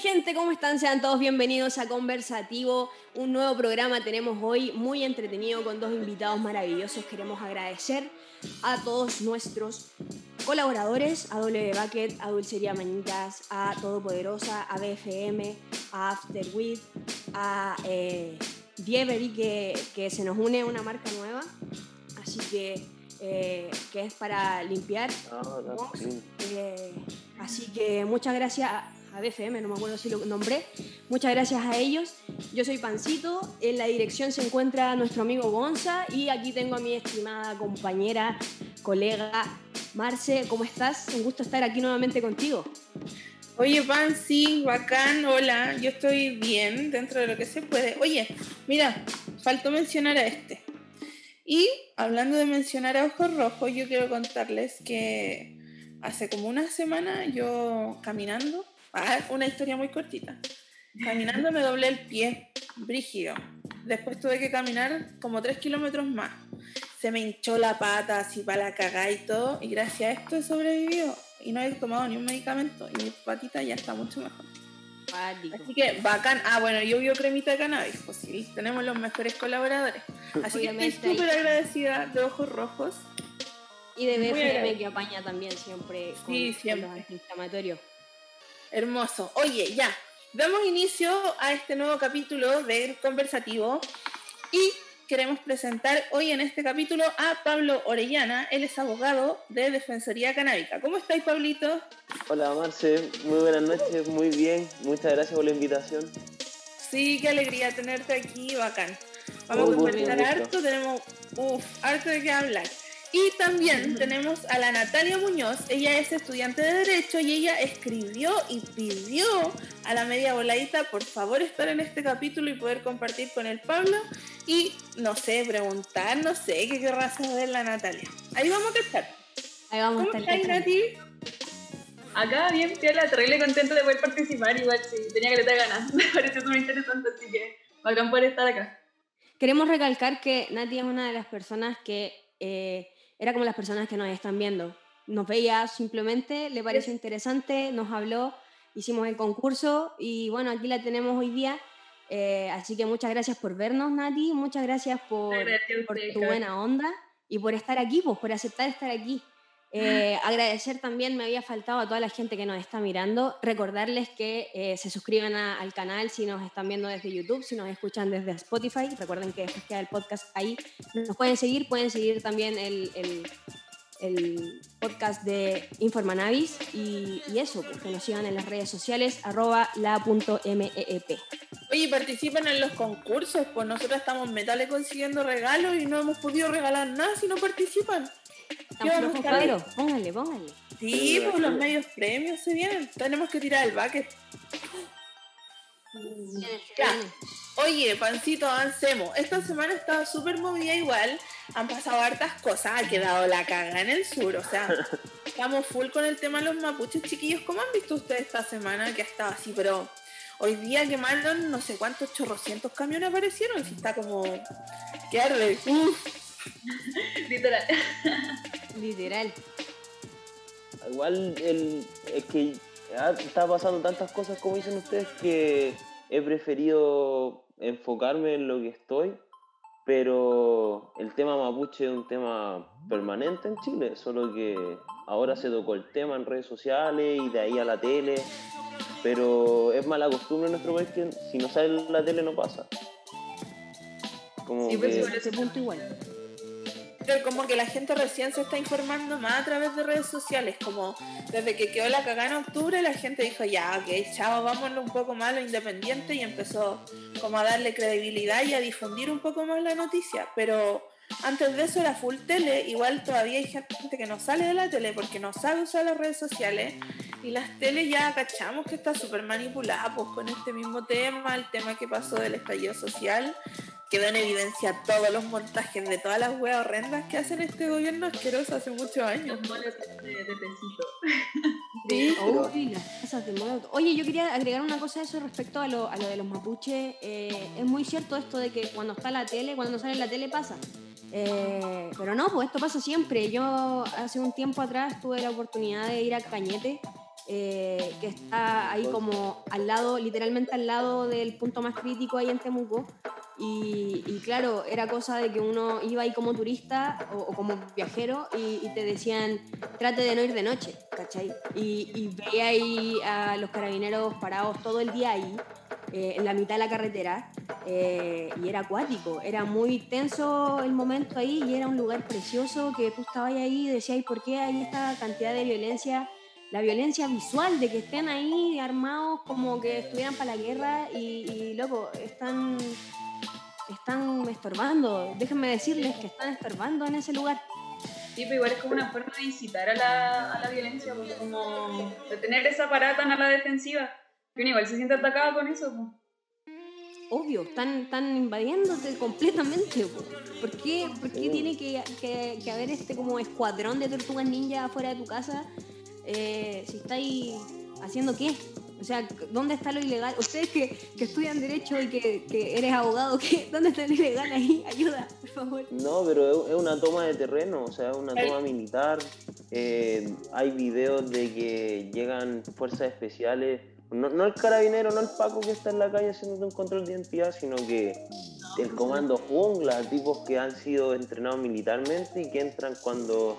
gente? ¿Cómo están? Sean todos bienvenidos a Conversativo, un nuevo programa tenemos hoy muy entretenido con dos invitados maravillosos. Queremos agradecer a todos nuestros colaboradores, a W Bucket, a Dulcería Mañitas, a Todopoderosa, a BFM, a Afterwith, a eh, Dievery, que, que se nos une una marca nueva. Así que eh, que es para limpiar. Eh, así que muchas gracias a BFM, no me acuerdo si lo nombré. Muchas gracias a ellos. Yo soy Pancito, en la dirección se encuentra nuestro amigo Gonza y aquí tengo a mi estimada compañera, colega Marce. ¿Cómo estás? Un gusto estar aquí nuevamente contigo. Oye, Pan, sí, bacán, hola, yo estoy bien dentro de lo que se puede. Oye, mira, faltó mencionar a este. Y hablando de mencionar a ojos rojos, yo quiero contarles que hace como una semana yo caminando, ah, una historia muy cortita, caminando me doblé el pie, brígido. Después tuve que caminar como tres kilómetros más. Se me hinchó la pata así para la cagada y todo, y gracias a esto he sobrevivido y no he tomado ni un medicamento y mi patita ya está mucho mejor. Así que bacán. Ah, bueno, yo vio cremita de cannabis, pues sí, tenemos los mejores colaboradores. Así que estoy súper agradecida de Ojos Rojos. Y de BFM que apaña también siempre con, sí, siempre. los antiinflamatorios. Hermoso. Oye, ya, damos inicio a este nuevo capítulo del conversativo y queremos presentar hoy en este capítulo a Pablo Orellana. Él es abogado de Defensoría Canábica. ¿Cómo estáis, Pablito? Hola, Marce. Muy buenas noches. Muy bien. Muchas gracias por la invitación. Sí, qué alegría tenerte aquí. Bacán. Vamos a conversar harto. Tenemos uf, harto de qué hablar. Y también tenemos a la Natalia Muñoz, ella es estudiante de Derecho y ella escribió y pidió a la media voladita por favor estar en este capítulo y poder compartir con el Pablo y no sé, preguntar, no sé qué querrá saber la Natalia. Ahí vamos a estar. Ahí vamos ¿Cómo a estar. Nati? Acá bien, la terrible contenta de poder participar, igual sí, tenía que le dar ganas, me pareció muy interesante, así que bacán poder estar acá. Queremos recalcar que Nati es una de las personas que eh, era como las personas que nos están viendo. Nos veía simplemente, le pareció interesante, nos habló, hicimos el concurso y bueno, aquí la tenemos hoy día. Eh, así que muchas gracias por vernos, Nati, muchas gracias por, por tu buena onda y por estar aquí, pues, por aceptar estar aquí. Eh, agradecer también, me había faltado a toda la gente que nos está mirando, recordarles que eh, se suscriban al canal si nos están viendo desde YouTube, si nos escuchan desde Spotify, recuerden que después queda el podcast ahí, nos pueden seguir, pueden seguir también el, el, podcast de Informanavis y, y, eso, pues, que nos sigan en las redes sociales, arroba la.meep. Oye, participen en los concursos, pues nosotros estamos metales consiguiendo regalos y no hemos podido regalar nada si no participan. Póngale, póngale. Sí, pues los medios premios se vienen. Tenemos que tirar el bucket. Oye, pancito, avancemos. Esta semana estaba súper movida igual. Han pasado hartas cosas. Ha quedado la caga en el sur. O sea, estamos full con el tema de los mapuches chiquillos. ¿Cómo han visto ustedes esta semana que ha estado así? Pero hoy día quemaron no sé cuántos chorrocientos camiones aparecieron. Si está como... ¡Qué arde! Literal. Literal. Igual el, es que está pasando tantas cosas como dicen ustedes que he preferido enfocarme en lo que estoy, pero el tema mapuche es un tema permanente en Chile, solo que ahora se tocó el tema en redes sociales y de ahí a la tele, pero es mala costumbre en nuestro país que si no sale la tele no pasa. Como sí, pues ese punto igual como que la gente recién se está informando más a través de redes sociales, como desde que quedó la cagada en octubre, la gente dijo, ya, ok, chao, vámonos un poco más a lo independiente y empezó como a darle credibilidad y a difundir un poco más la noticia, pero antes de eso era full tele, igual todavía hay gente que no sale de la tele porque no sabe usar las redes sociales y las teles ya cachamos que está súper manipulada pues con este mismo tema, el tema que pasó del estallido social quedó en evidencia todos los montajes de todas las weas horrendas que hacen este gobierno asqueroso hace muchos años. de, Oye, yo quería agregar una cosa a eso respecto a lo, a lo de los mapuches. Eh, es muy cierto esto de que cuando está la tele, cuando sale la tele pasa. Eh, pero no, pues esto pasa siempre. Yo hace un tiempo atrás tuve la oportunidad de ir a Cañete eh, que está ahí como al lado, literalmente al lado del punto más crítico ahí en Temuco. Y, y claro, era cosa de que uno iba ahí como turista o, o como viajero y, y te decían, trate de no ir de noche, ¿cachai? Y, y veía ahí a los carabineros parados todo el día ahí, eh, en la mitad de la carretera, eh, y era acuático, era muy tenso el momento ahí y era un lugar precioso que tú estabas ahí y decías, ¿por qué hay esta cantidad de violencia? La violencia visual de que estén ahí armados como que estuvieran para la guerra y, y loco, están, están estorbando. Déjenme decirles que están estorbando en ese lugar. Sí, pero igual es como una forma de incitar a la, a la violencia, porque como de tener esa parada tan a la defensiva. Que uno igual se siente atacado con eso. pues. Obvio, están, están invadiéndote completamente. po. ¿Por qué, por qué tiene que, que- que haber este como escuadrón de tortugas ninja afuera de tu casa eh, si estáis haciendo qué? O sea, ¿dónde está lo ilegal? Ustedes que, que estudian Derecho y que, que eres abogado, ¿qué? ¿dónde está lo ilegal ahí? Ayuda, por favor. No, pero es es una toma de terreno, o sea, es una toma militar. Eh, hay videos de que llegan fuerzas especiales, no, no el carabinero, no el Paco que está en la calle haciendo un control de identidad, sino que el comando jungla, tipos que han sido entrenados militarmente y que entran cuando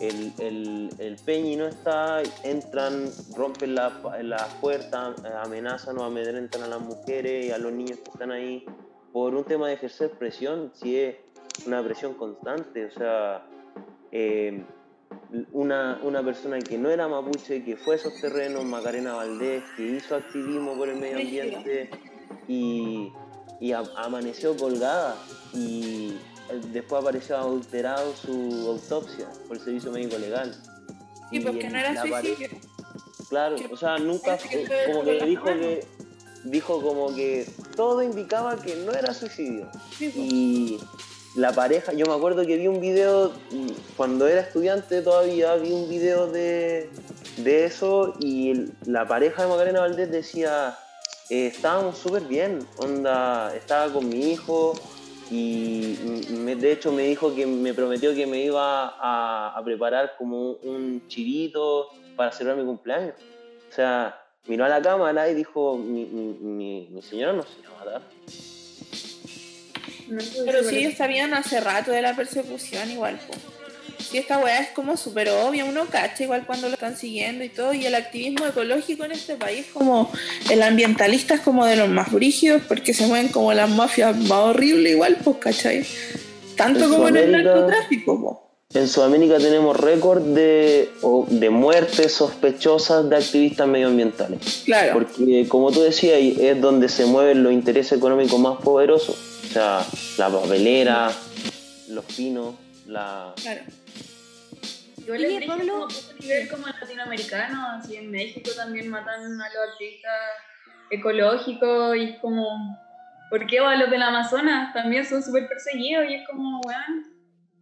el, el, el Peñi no está, entran, rompen la- las puertas, eh, amenazan o amedrentan a las mujeres y a los niños que están ahí por un tema de ejercer presión, si es una presión constante, o sea, eh, una, una persona que no era mapuche, que fue a esos terrenos, Macarena Valdés, que hizo activismo por el medio ambiente y, y a- amaneció colgada y eh, después apareció adulterado su autopsia por el servicio médico legal. Y porque no era suicidio. Claro, o sea, nunca que como que dijo que dijo como que todo indicaba que no era suicidio. Sí, pues. Y la pareja, yo me acuerdo que vi un video mm, cuando era estudiante todavía, vi un video de, de eso y el- la pareja de Macarena Valdés decía, eh, estábamos súper bien, onda, estaba con mi hijo y me- de hecho me dijo que me prometió que me iba a, a preparar como un chivito para celebrar mi cumpleaños. O sea, miró a la cámara y dijo, mi, mi, mi- mi señora no se va a matar. No Pero si si ellos sabían hace rato de la persecución, igual, po. Si esta weá es como súper obvia, uno cacha igual cuando lo están siguiendo y todo, y el activismo ecológico en este país, como el ambientalista es como de los más brígidos, porque se mueven como las mafias más horribles, igual, pues, ¿cachai? Tanto En como en el narcotráfico, po. En Sudamérica tenemos récord de, de muertes sospechosas de activistas medioambientales. Claro. Porque, como tú decías, es donde se mueven los intereses económicos más poderosos. O sea, la papelera, los pinos, la... Claro. Igual Oye, es brígido Pablo. como nivel como latinoamericano, así en México también matan a los artistas ecológicos y es como, ¿por qué o a los del Amazonas? También son súper perseguidos y es como, weón,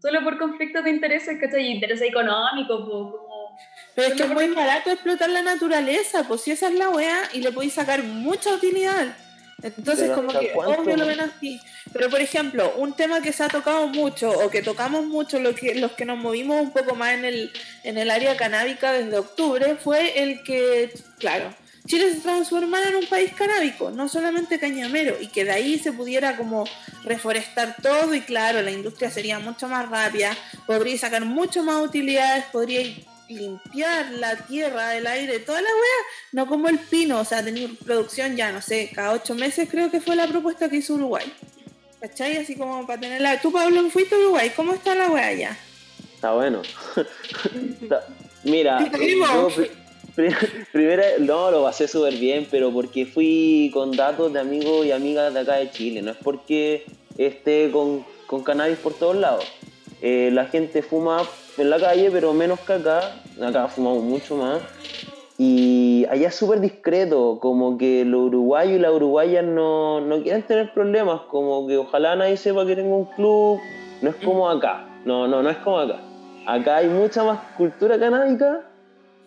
solo por conflictos de intereses, ¿cachai? Intereses económicos, como... Pero es que es muy barato explotar la naturaleza, pues si esa es la weá y le podéis sacar mucha utilidad. Entonces, como ¿hasta que cuánto? obvio lo ven así. Pero, por ejemplo, un tema que se ha tocado mucho o que tocamos mucho lo que, los que nos movimos un poco más en el, en el área canábica desde octubre fue el que, claro, Chile se transformara en un país canábico, no solamente cañamero, y que de ahí se pudiera como reforestar todo y claro, la industria sería mucho más rápida, podría sacar mucho más utilidades, podría limpiar la tierra, el aire, toda la wea, no como el pino, o sea, tener producción ya, no sé, cada ocho meses creo que fue la propuesta que hizo Uruguay. ¿Cachai? Así como para tenerla. Tú, Pablo, fuiste a Uruguay, ¿cómo está la wea allá? Está bueno. Está- Mira, yo pri- pri- primera, no, lo pasé súper bien, pero porque fui con datos de amigos y amigas de acá de Chile, no es porque esté con, con cannabis por todos lados. Eh, la gente fuma en la calle, pero menos que acá. Acá fumamos mucho más. Y allá es súper discreto, como que los uruguayos y las uruguayas no, no quieren tener problemas, como que ojalá nadie sepa que tengo un club, no es como acá, no, no, no es como acá. Acá hay mucha más cultura canábica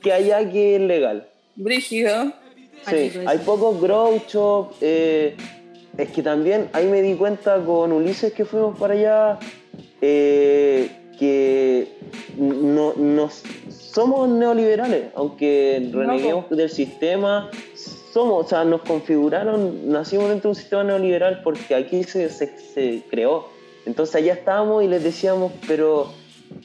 que allá que es legal. Brígido. Sí, hay pocos grow shop, eh, es que también ahí me di cuenta con Ulises que fuimos para allá, eh, que no, no somos neoliberales, aunque reneguemos del sistema, somos, o sea, nos configuraron, nacimos dentro de un sistema neoliberal porque aquí se, se, se creó. Entonces allá estábamos y les decíamos, pero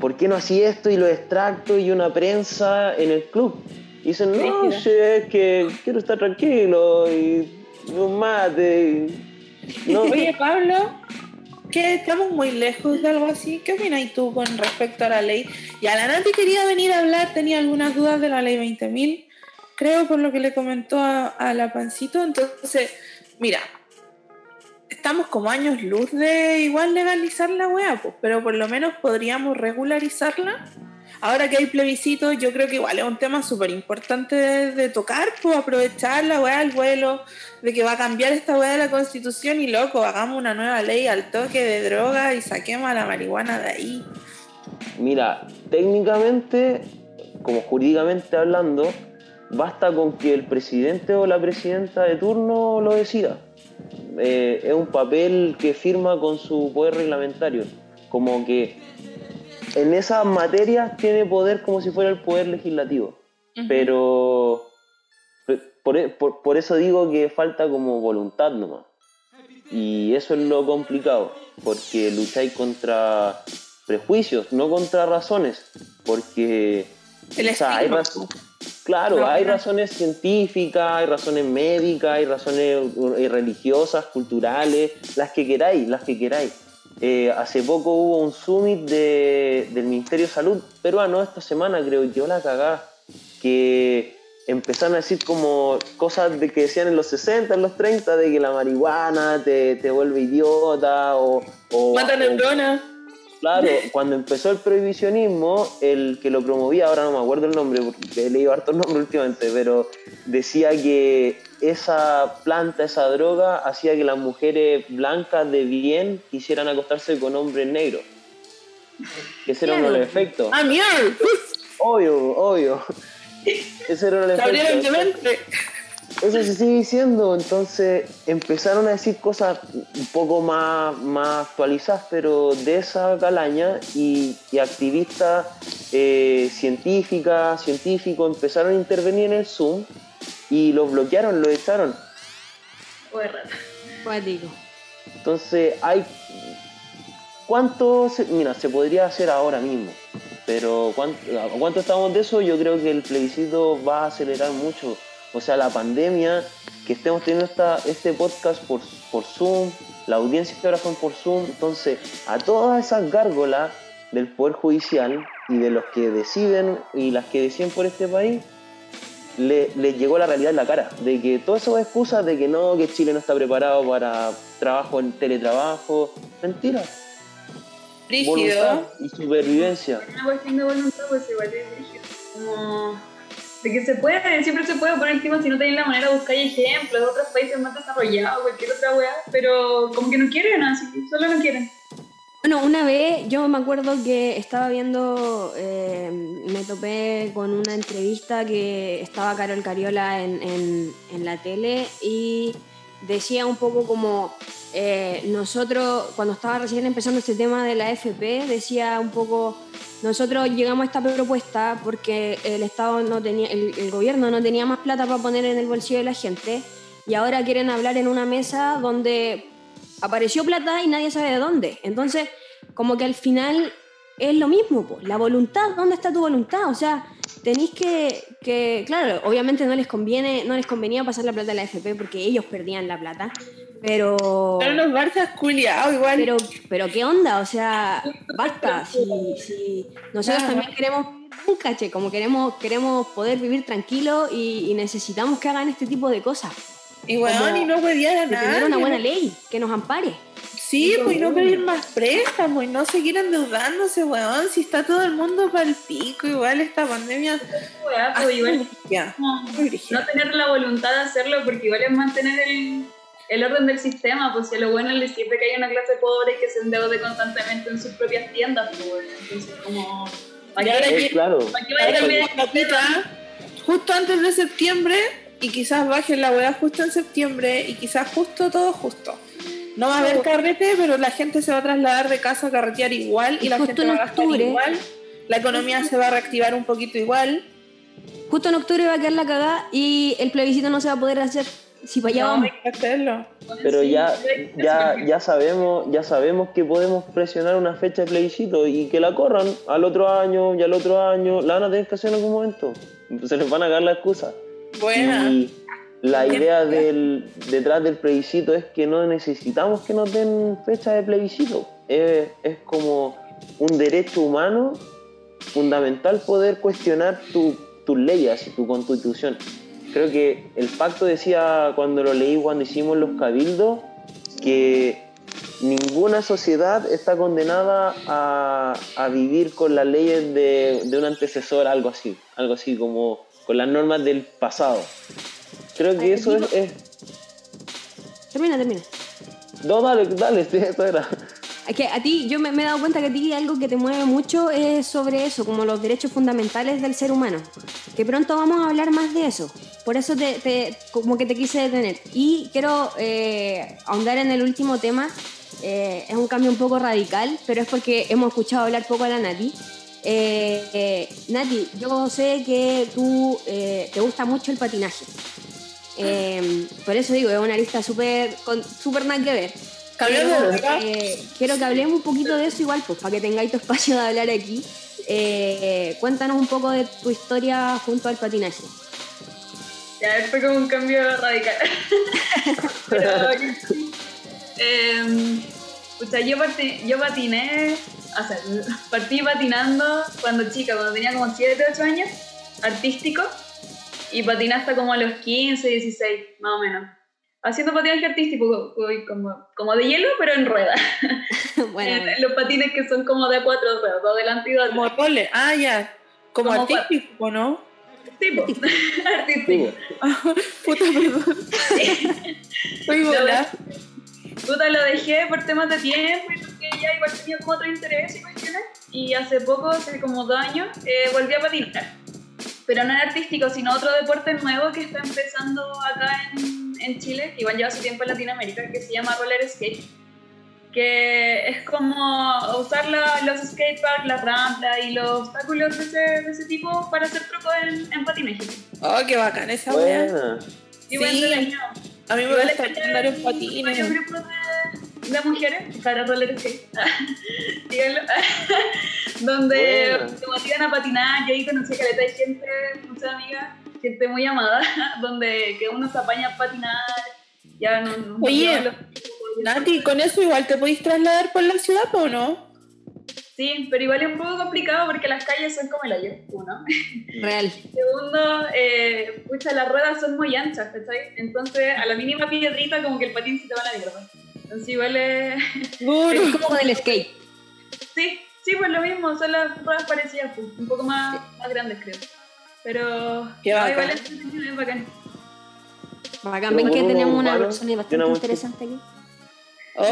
¿por qué no hacía esto y lo extracto y una prensa en el club? Y dicen, no, sí, es que quiero estar tranquilo y un mate. y- No, Oye, Pablo, estamos muy lejos de algo así. ¿Qué opinas tú con respecto a la ley? Y a la Nati quería venir a hablar, tenía algunas dudas de la ley 20.000, creo por lo que le comentó a, a la Pancito. Entonces, mira, estamos como años luz de igual legalizar la weá, pues, pero por lo menos podríamos regularizarla. Ahora que hay plebiscito, yo creo que igual es un tema súper importante de, tocar, pues aprovechar la weá al vuelo, de que va a cambiar esta weá de la constitución y loco, hagamos una nueva ley al toque de droga y saquemos a la marihuana de ahí. Mira, técnicamente, como jurídicamente hablando, basta con que el presidente o la presidenta de turno lo decida. Eh, es un papel que firma con su poder reglamentario. Como que en esas materias tiene poder como si fuera el poder legislativo. Pero pe- por, e- por- por eso digo que falta como voluntad nomás. Y eso es lo complicado, porque lucháis contra prejuicios, no contra razones, porque El o sea, hay estigma. raz- claro, No, hay no. razones científicas, hay razones médicas, hay razones eh, religiosas, culturales, las que queráis, las que queráis. Eh, hace poco hubo un summit de- del Ministerio de Salud peruano, esta semana creo, y quedó la cagada, que empezaron a decir como cosas de que decían en los 60, en los 30, de que la marihuana te, te vuelve idiota o... o Mata neuronas. Claro, cuando empezó el prohibicionismo, el que lo promovía, ahora no me acuerdo el nombre, porque he leído hartos nombres últimamente, pero decía que esa planta, esa droga, hacía que las mujeres blancas de bien quisieran acostarse con hombres negros. Que ese era uno de los efectos. ¡Ah, mierda! Obvio, obvio. Ese era abrieron de efecto. mente. Eso se sigue diciendo, entonces empezaron a decir cosas un poco más, más actualizadas, pero de esa calaña y, y activistas eh, científicas, científicos empezaron a intervenir en el Zoom y los bloquearon, los echaron. Raro. Cuático. Entonces hay... ¿Cuánto se, mira, se podría hacer ahora mismo? Pero ¿cuánto, ¿a cuánto estamos de eso? Yo creo que el plebiscito va a acelerar mucho. O sea, la pandemia, que estemos teniendo esta, este podcast por, por Zoom, la audiencia que ahora son por Zoom, entonces a todas esas gárgolas del Poder Judicial y de los que deciden y las que deciden por este país, le, les llegó la realidad en la cara, de que todas esas excusas de que no, que Chile no está preparado para trabajo en teletrabajo, mentira, Rígido. voluntad y supervivencia. Una cuestión de voluntad, pues igual es rígido. Como de que se puede, siempre se puede poner encima si no tenéis la manera buscar ejemplos de otros países más desarrollados, cualquier otra weá, pero como que no quieren, así, solo no quieren. Bueno, una vez yo me acuerdo que estaba viendo, eh, me topé con una entrevista que estaba Carol Cariola en, en- en la tele y decía un poco como eh, nosotros, cuando estaba recién empezando este tema de la FP, decía un poco, nosotros llegamos a esta propuesta porque el Estado no tenía, el, gobierno no tenía más plata para poner en el bolsillo de la gente y ahora quieren hablar en una mesa donde apareció plata y nadie sabe de dónde. Entonces, como que al final es lo mismo, la voluntad, ¿dónde está tu voluntad? O sea, tenéis que, que, claro, obviamente no les conviene, no les convenía pasar la plata a la FP porque ellos perdían la plata, pero... Son unos barzas culiados igual. Pero, pero qué onda, o sea, basta. Si, si nosotros Claro. también queremos un caché, como queremos, queremos poder vivir tranquilo y, y necesitamos que hagan este tipo de cosas. y como y no huevear a De tener una buena ley que nos ampare. Sí, pues y no pedir más préstamos y no seguir endeudándose, weón. Si está todo el mundo para el pico, igual esta pandemia. Weá, pues igual ya, no tener la voluntad de hacerlo porque igual es mantener el, el orden del sistema, pues si a lo bueno le sirve que haya una clase pobre que se endeude constantemente en sus propias tiendas, pues bueno, entonces como... ¿Para qué, Eh, claro, ¿para qué va a viene la justo antes de septiembre y quizás baje la weá justo en septiembre y quizás justo todo justo. No va a haber carrete, pero la gente se va a trasladar de casa a carretear igual y, Y la gente en va a gastar octubre- igual la economía se va a reactivar un poquito igual. Justo en octubre va a quedar la cagada y el plebiscito no se va a poder hacer si para allá No, vamos. hay que hacerlo. Pero ya, Sí, ya, ya sabemos, ya sabemos que podemos presionar una fecha de plebiscito y que la corran al otro año y al otro año, la van a tener que hacer en algún momento. Se les van a dar la excusa. Buena. Y la idea del, detrás del plebiscito es que no necesitamos que nos den fecha de plebiscito. Es, es como un derecho humano fundamental poder cuestionar tu- tus leyes y tu constitución. Creo que el pacto decía cuando lo leí, cuando hicimos los cabildos, que ninguna sociedad está condenada a, a vivir con las leyes de, de un antecesor, algo así, algo así como con las normas del pasado. Creo que eso es, es- Termina, termina. No, dale, dale, sí, eso era. Es que a ti, yo me, me he dado cuenta que a ti algo que te mueve mucho es sobre eso, como los derechos fundamentales del ser humano. Que pronto vamos a hablar más de eso. Por eso te, te- como que te quise detener. Y quiero eh, ahondar en el último tema. Eh, es un cambio un poco radical, pero es porque hemos escuchado hablar poco a la Nati. Eh, eh, Nati, yo sé que tú eh, te gusta mucho el patinaje. Eh, por eso digo, es una lista súper con- súper nada que ver. Pero, eh, quiero que hablemos un poquito de eso igual, pues para que tengáis tu espacio de hablar aquí. Eh, cuéntanos un poco de tu historia junto al patinaje. Ya fue como un cambio radical. Pero, em, pucha, yo, parti- yo patiné, o sea, partí patinando cuando chica, cuando tenía como 7, 8 años, artístico, y patiné hasta como a los 15, 16, más o menos. Haciendo patinaje artístico, co- como, como de hielo, pero en rueda. bueno, Eh, Los patines que son como de cuatro ruedas, dos delante y dos Como atrás. role. Ah, ya. Como, Como artístico, ¿no? Tipo, artístico. Puta, perdón. Soy bola. Puta, lo dejé por temas de tiempo y porque ya igual tenía como otro interés y cuestiones. Y hace poco, hace como dos años, eh, volví a patinar. Pero no es artístico, sino otro deporte nuevo que está empezando acá en, en Chile, que igual lleva su tiempo en Latinoamérica, que se llama roller skate. Que es como usar la- los skateparks, las rampas y los obstáculos de ese, de ese tipo para hacer trucos en, en patinaje. Oh, qué bacán esa wea. buena. Sí. entretenido. A mí me gusta andar en varios patines. grupos de, de mujeres para roller skate, díganlo, donde Buena. se motivan a patinar. Yo ahí conocí a caleta de gente, muchas amigas, gente muy amada, donde que uno se apaña a patinar. Ya no, no Oye, no Nati, con eso igual te podéis trasladar por la ciudad, ¿o no? Sí, pero igual es un poco complicado porque las calles son como el hoyo, uno. real. Segundo, eh, pucha, las ruedas son muy anchas, ¿cachai? Entonces, a la mínima piedrita, como que el patín se te va a la mierda. Entonces, igual es. Duro. Es como del skate. Sí, sí, pues lo mismo, son las ruedas parecidas, pues, un poco más, más grandes, creo. Pero. Qué no, bacán. igual es es bacán. Bacán, ven que tenemos una persona bastante interesante aquí.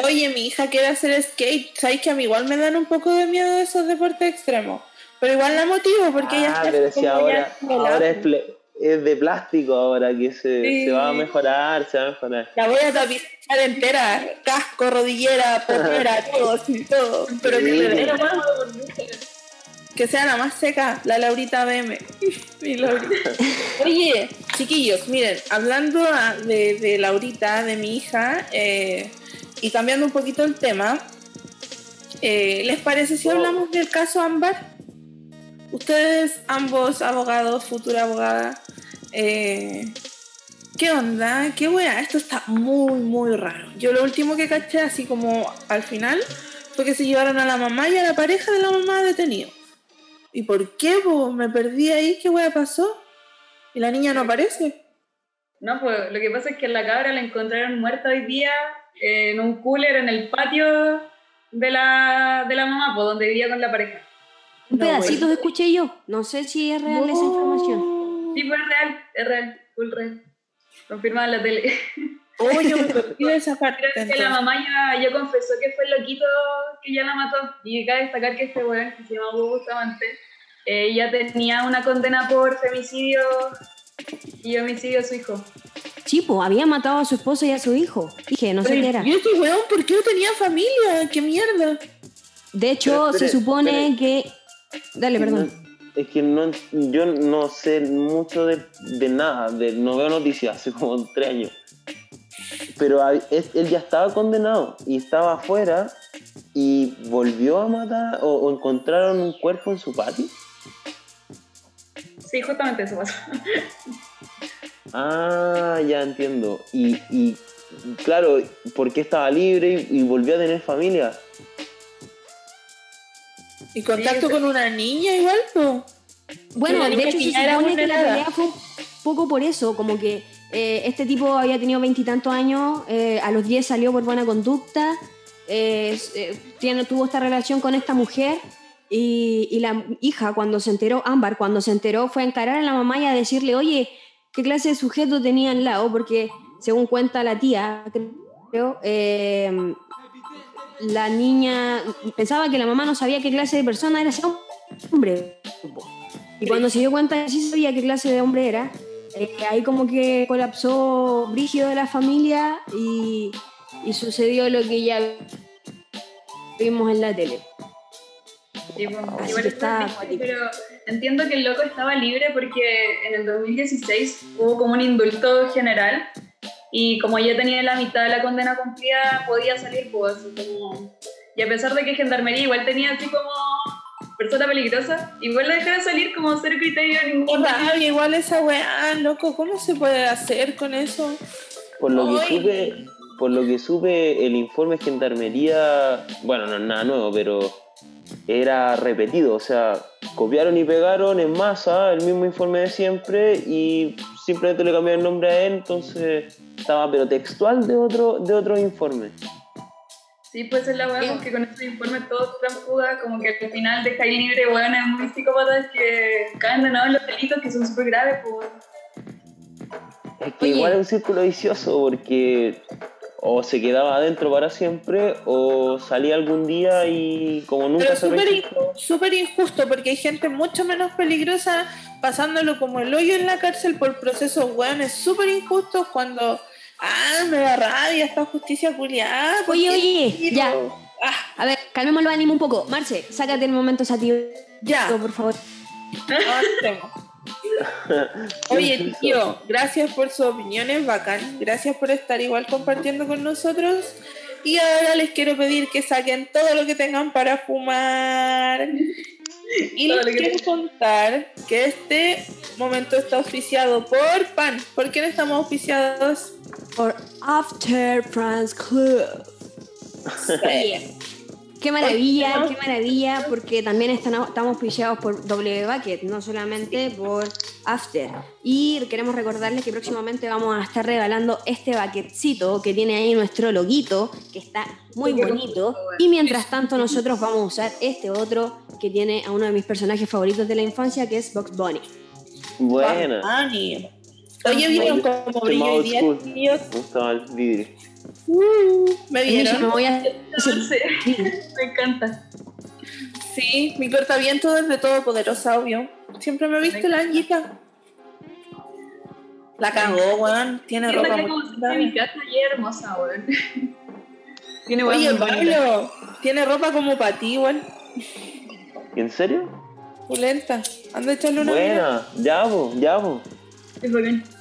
Oye, mi hija quiere hacer skate. Sabes que a mí igual me dan un poco de miedo esos deportes extremos. Pero igual la motivo porque ella Ah, está pero si ahora, ya ahora es, es de plástico ahora que se, Sí. se va a mejorar, se va a mejorar. La voy a tapizar entera, casco, rodillera, potera, todo, así, todo. Pero que, Sí. me dé, que sea la más seca, la Laurita BM. Mi Laurita. Oye, chiquillos, miren, hablando de, de Laurita, de mi hija, eh, y cambiando un poquito el tema, eh, ¿les parece si Oh. hablamos del caso Ámbar? Ustedes, ambos abogados, futura abogada, eh, ¿qué onda? ¿Qué wea? Esto está muy, muy raro. Yo lo último que caché, así como al final, fue que se llevaron a la mamá y a la pareja de la mamá detenido. ¿Y por qué? po? Me perdí ahí, ¿qué wea pasó? Y la niña no aparece. No, pues lo que pasa es que la cabra la encontraron muerta hoy día eh, en un cooler en el patio de la, de la mamá, pues donde vivía con la pareja. Un No, pedacito escuché yo. No sé si es real esa información. Sí, pues es real, es real, full real. Confirmado en la tele. Oh, yo me perdí de esa parte. Creo que la mamá ya, ya confesó que fue el loquito que ya la mató. Y cabe destacar que este weón, que se llama Hugo Bustamante, eh, ya tenía una condena por femicidio y homicidio a su hijo. Chipo, había matado a su esposa y a su hijo. Dije, no sé qué era. ¿Y este weón por qué no tenía familia? ¿Qué mierda? De hecho, Pero se supone que Dale, perdón. Es que no, yo no sé mucho de, de nada, de, no veo noticias hace como tres años. Pero a- es- él ya estaba condenado y estaba afuera y volvió a matar o, o encontraron un cuerpo en su patio. Sí, justamente eso pasó. Ah, ya entiendo. Y, y claro, ¿por qué estaba libre y, y volvió a tener familia? ¿Y contacto Sí, con una niña igual? Bueno, de hecho se supone que la pelea fue un poco por eso, como que eh, este tipo había tenido veintitantos años, eh, a los 10 salió por buena conducta, eh, eh, tiene, tuvo esta relación con esta mujer y, y la hija cuando se enteró, Ámbar cuando se enteró fue a encarar a la mamá y a decirle, oye, ¿qué clase de sujeto tenía al lado? Porque según cuenta la tía, creo, eh, la niña pensaba que la mamá no sabía qué clase de persona era ese hombre. Y cuando se dio cuenta que sí sabía qué clase de hombre era, eh, ahí como que colapsó brígido de la familia y, y sucedió lo que ya vimos en la tele. Sí, bueno, igual está acuático. pero entiendo que el loco estaba libre porque en el 2016 hubo como un indulto general y como ya tenía la mitad de la condena cumplida, podía salir, pues, así como... Y a pesar de que Gendarmería igual tenía así como persona peligrosa, igual la dejaron salir como cero criterio ninguno. rabia, igual esa weá, loco, ¿cómo se puede hacer con eso? Por lo que supe, por lo que supe, el informe de gendarmería, bueno, no es nada nuevo, pero era repetido, o sea, copiaron y pegaron en masa el mismo informe de siempre y simplemente le cambiaron el nombre a él, entonces estaba pero textual de otro, de otro informe. Sí, pues es la weá, porque con estos informes todos transfuga, como que al final dejáis libre weones muy psicópatas que caen de nuevo en los delitos que son súper graves, pues. Es que Oye. igual es un círculo vicioso porque o se quedaba adentro para siempre o salía algún día y como nunca Pero se súper injusto porque hay gente mucho menos peligrosa pasándolo como el hoyo en la cárcel por procesos weones súper injustos cuando, ah, me da rabia esta justicia culiada. ¿por Oye, oye, tiro? ya. Ah, A ver, calmemos los ánimos un poco. Marce, sácate el momento sativo, ya, por favor. Oye, tío, gracias por sus opiniones, bacán. Gracias por estar igual compartiendo con nosotros. Y ahora les quiero pedir que saquen todo lo que tengan para fumar. Y les quiero contar que este momento está auspiciado por PAN. ¿Por quién estamos auspiciados? Por After France Club. Oye, qué maravilla, qué maravilla, porque también están, estamos pillados por W Bucket, no solamente por After. Y queremos recordarles que próximamente vamos a estar regalando este bucketcito que tiene ahí nuestro loguito, que está muy bonito. Y mientras tanto nosotros vamos a usar este otro que tiene a uno de mis personajes favoritos de la infancia, que es Box Bunny. buena. Bunny. Oye, ¿vieron cómo brilló hoy día, el vidrio. Uh, ¿Me vieron? voy a... Dulce, me encanta. Sí, mi cortaviento es de todopoderosa, obvio. Siempre me viste la anguita. La cagó, weón. Tiene ropa como muy mi casa y hermosa, weón. Tiene weón Oye. Pablo, tiene ropa como para ti, weón. ¿En serio? Pulenta. Anda a echarle una mirada. Buena, ya ya. Es bacán.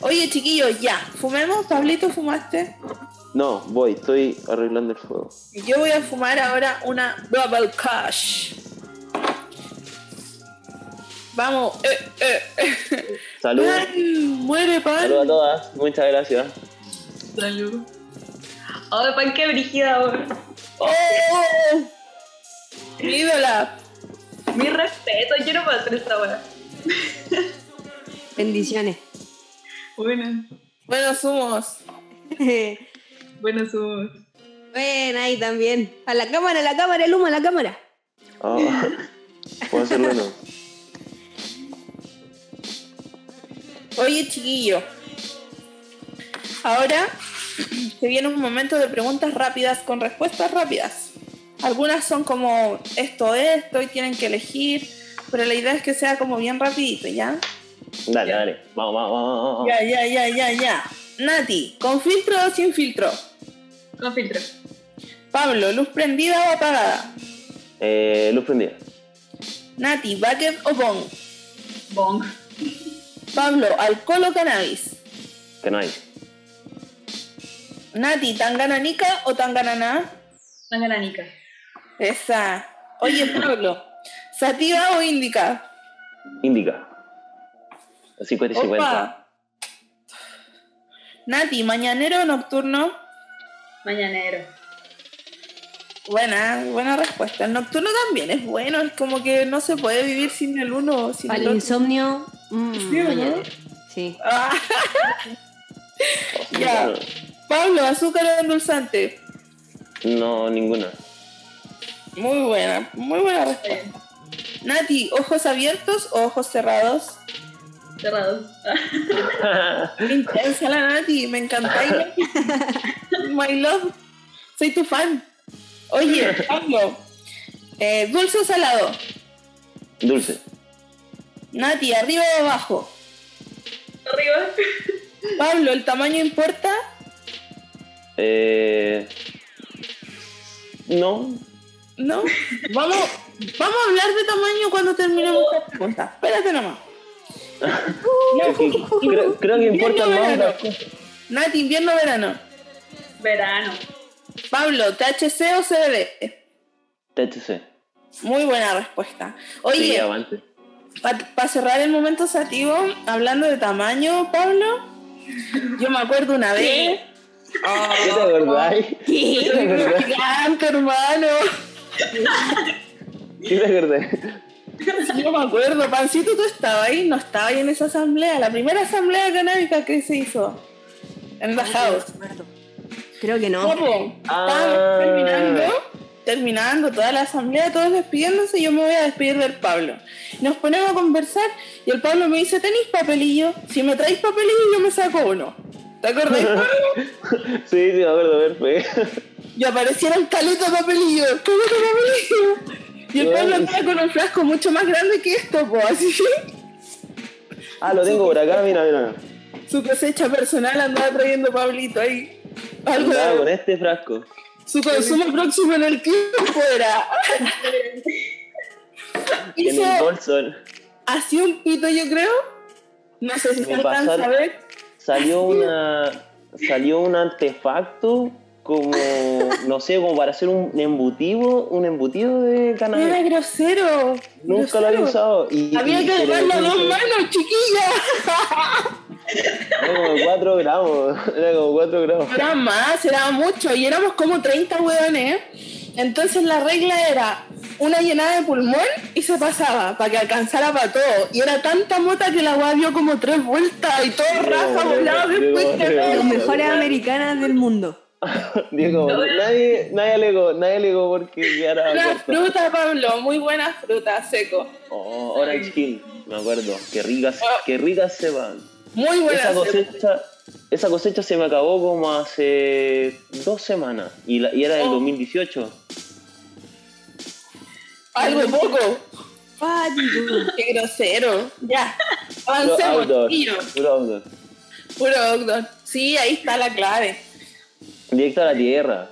Oye, chiquillos, ya. ¿Fumemos? Pablito, ¿fumaste? No, voy, estoy arreglando el fuego. Y Yo voy a fumar ahora una Bubble Kush. Vamos. Eh, eh, eh. Salud. Ay, muere pan. Salud a todas, muchas gracias. Salud. Oh, pan que brígida. ¡Oh! Mi ídola. Mi respeto, yo no puedo hacer esta weá. Bendiciones. Bueno, Bueno, somos. bueno, su. Ven ahí también. A la cámara, a la cámara, el humo, a la cámara. Ah, Puedo hacerlo no. Oye, chiquillo. Ahora se viene un momento de preguntas rápidas con respuestas rápidas. Algunas son como esto, esto y tienen que elegir, pero la idea es que sea como bien rapidito, ¿ya? Dale, dale. Vamos, vamos, vamos, vamos. Ya, ya, ya, ya, ya. Nati, ¿con filtro o sin filtro? Con filtro. Pablo, ¿luz prendida o apagada? Eh, luz prendida. Nati, ¿bucket o bong? Bong. Pablo, ¿alcohol o cannabis? Canais. Nati, ¿tangananica o tangananá? Tangananica. Esa. Oye, Pablo, ¿sativa o índica? Indica. 50 y 50. Opa. Nati, ¿mañanero o nocturno? Mañanero. Buena, buena respuesta. El nocturno también es bueno, es como que no se puede vivir sin el uno o sin Para el el otro. insomnio, mm, ¿Sí mañanero. Sí. Ah, ya. Pablo, azúcar o endulzante. No, ninguna. Muy buena, muy buena respuesta. Nati, ¿ojos abiertos o ojos cerrados? Cerrados. Intensa la Nati, me encantáis. My love, soy tu fan. Oye, Pablo, eh, ¿dulce o salado? Dulce. Nati, ¿arriba o abajo? Arriba. Pablo, ¿el tamaño importa? Eh, no. ¿No? Vamos, vamos a hablar de tamaño cuando terminemos esta pregunta. Espérate nomás. Creo, creo que importan más verano. Nati, invierno o verano. Verano. Pablo, ¿THC o CBD? THC. Muy buena respuesta. Sí, Oye, avante. para cerrar el momento sativo, hablando de tamaño, Pablo, yo me acuerdo una vez. Oh, ¿Qué te acordáis? ¿Qué te acordáis? gigante, hermano. ¿Qué te Yo me acuerdo, Pancito, tú estabas ahí, no estabas ahí en esa asamblea, la primera asamblea canábica que se hizo en The House. Creo que no. ¿Cómo? Ah. Estábamos terminando, terminando toda la asamblea, todos despidiéndose, y yo me voy a despedir del Pablo. Nos ponemos a conversar y el Pablo me dice, ¿tenéis papelillo? Si me traéis papelillo yo me saco uno. ¿Te acordás, Pablo? Sí, sí, me acuerdo, perfecto. Y aparecieron caleta de papelillo, caleta de papelillo. Y el Pablo andaba con un frasco mucho más grande que esto, pues así. Ah, lo tengo por acá, mira, mira. Su cosecha personal andaba trayendo Pablito ahí. Algo Andaba con este frasco. su consumo próximo en el tiempo era. En Hizo el bolso. así un pito, yo creo. No sé si se alcanza a ver. Salió una. Salió un artefacto como. No sé, como para hacer un embutido. Un embutido de Era cannabis. grosero. Nunca lo había usado. Y, Había y que agarrarlo a dos manos, chiquilla. Era como 4 gramos. Era como 4 gramos. Era más, era mucho. Y éramos como 30 hueones. Entonces la regla era una llenada de pulmón y se pasaba para que alcanzara para todo. Y era tanta mota que la hueá dio como tres vueltas y todo raja volado después de. Las mejores americanas del mundo. Digo, nadie, nadie alegó, nadie alegó porque quedara Una fruta, Pablo, muy buena fruta, seco. Oh, Orange Hill, me acuerdo. Qué ricas, Ah. qué ricas se van. Muy buena Esa cosecha, esa cosecha se me acabó como hace dos semanas y, la- y era del Oh. 2018. Algo poco. Qué grosero. Ya. Puro Avancemos, outdoor, puro outdoor. Puro outdoor. Sí, ahí está la clave. Directo a la tierra.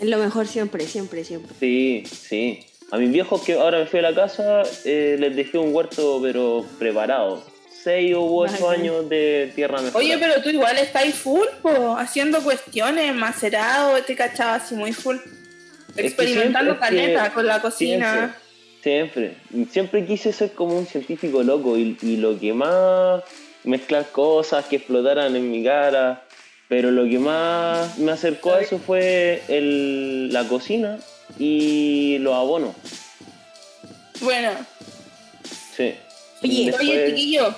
Es lo mejor siempre, siempre, siempre. Sí, sí. A mis viejos que ahora me fui a la casa, eh, les dejé un huerto pero preparado. Seis u ocho años de tierra mejor. Oye, pero tú igual estás ahí full, po, haciendo cuestiones, macerado, te cachaba así muy full. que Experimentando es que con la cocina. Siempre, siempre. Siempre quise ser como un científico loco y, y lo que más mezclar cosas que explotaran en mi cara. Pero lo que más me acercó a eso fue el- la cocina y los abonos. Bueno, Sí. Oye, Después- oye, chiquillo,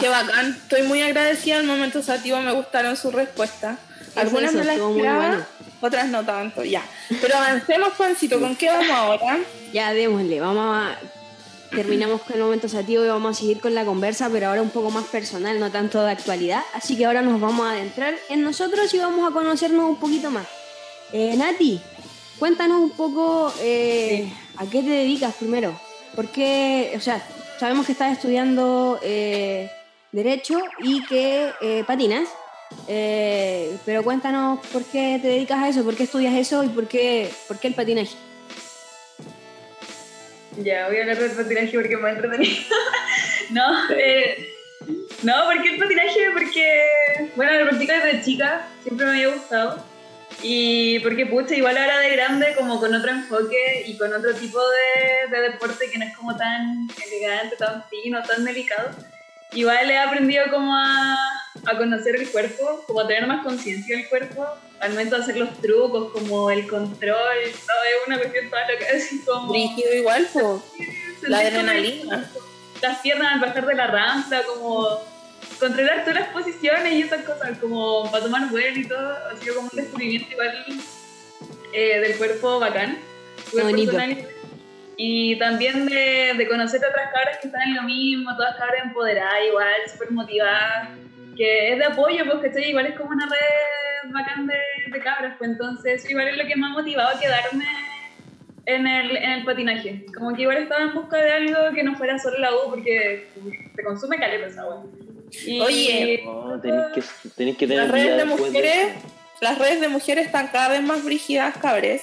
qué bacán. Estoy muy agradecida al momento sativo, me gustaron sus respuestas. Algunas me las esperaba, bueno. otras no tanto, ya. Pero avancemos, Juancito, ¿con qué vamos ahora? Ya démosle, vamos a. Terminamos con el momento sativo y vamos a seguir con la conversa, pero ahora un poco más personal, no tanto de actualidad. Así que ahora nos vamos a adentrar en nosotros y vamos a conocernos un poquito más. Eh, Nati, cuéntanos un poco eh, a qué te dedicas primero. ¿Por qué? O sea, sabemos que estás estudiando eh, Derecho y que eh, patinas. pero cuéntanos por qué te dedicas a eso, por qué estudias eso y por qué, por qué el patinaje. Ya, voy a hablar del patinaje porque me ha entretenido. no, eh, no, porque el patinaje, porque, bueno, lo practico desde chica, siempre me había gustado. Y porque, pucha, igual ahora de grande, como con otro enfoque y con otro tipo de, de deporte que no es como tan elegante, tan fino, tan delicado. Igual he aprendido como a, a conocer el cuerpo, como a tener más conciencia del cuerpo, al momento de hacer los trucos, como el control, ¿sabes? Una cuestión toda loca, así como... Rígido igual, po. La adrenalina. Las piernas al bajar de la rampa, como controlar todas las posiciones y esas cosas, como para tomar vuelo y todo, ha sido como un descubrimiento igual eh, del cuerpo bacán, bonito. personal. Y también de, de conocer a otras cabras que están en lo mismo, todas cabras empoderadas igual, súper motivadas, que es de apoyo, porque estoy igual es como una red bacán de, de cabras, pues entonces eso igual es lo que me ha motivado a quedarme en el, en el patinaje. Como que igual estaba en busca de algo que no fuera solo la U, porque te consume caleta esa agua. Y- Oye, No, tenéis que, tenéis que tener Las redes de de mujeres, eso. las redes de mujeres están cada vez más brígidas, cabres.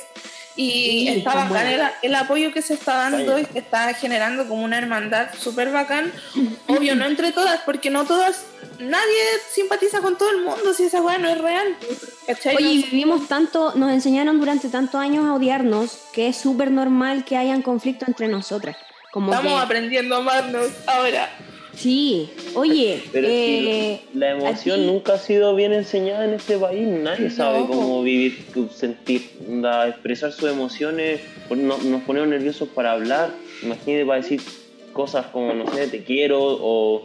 Y Sí, está bacán el, apoyo que se está dando y que está generando como una hermandad súper bacán. Obvio, no entre todas, porque no todas, nadie simpatiza con todo el mundo si esa weá no es real. ¿Cachai? Oye, No- vivimos tanto, nos enseñaron durante tantos años a odiarnos que es súper normal que hayan conflicto entre nosotras. Como estamos que, aprendiendo a amarnos ahora. Sí, oye, Pero eh, si la emoción ti- nunca ha sido bien enseñada en este país, nadie No. sabe cómo vivir, sentir, da, expresar sus emociones, nos ponemos nerviosos para hablar, imagínate para decir cosas como, no sé, te quiero, o,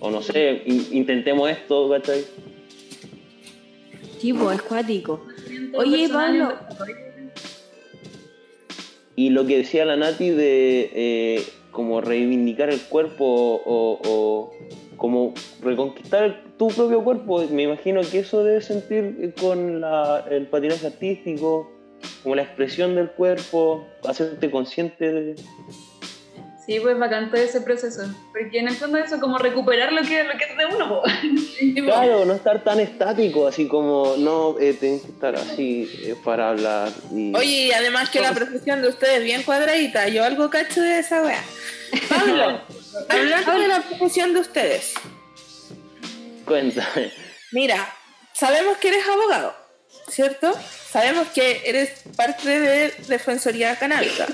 o no sé, in- intentemos esto, ¿cachai? tipo, es cuático. Oye, Pablo. Y lo que decía la Nati de eh, como reivindicar el cuerpo o, como reconquistar tu propio cuerpo, me imagino que eso debe sentir con la- el patinaje artístico, como la expresión del cuerpo, hacerte consciente de... Sí, pues bacán todo ese proceso. Porque en el fondo eso como recuperar lo que, lo que es de uno, po. Claro, no estar tan estático, así como, no, eh, tenés que estar así eh, para hablar. Y... Oye, y además que la profesión de ustedes es bien cuadradita, yo algo cacho de esa weá. Pablo, hablando de la profesión de ustedes, Cuéntame. Mira, sabemos que eres abogado, ¿cierto? Sabemos que eres parte de Defensoría Canábica.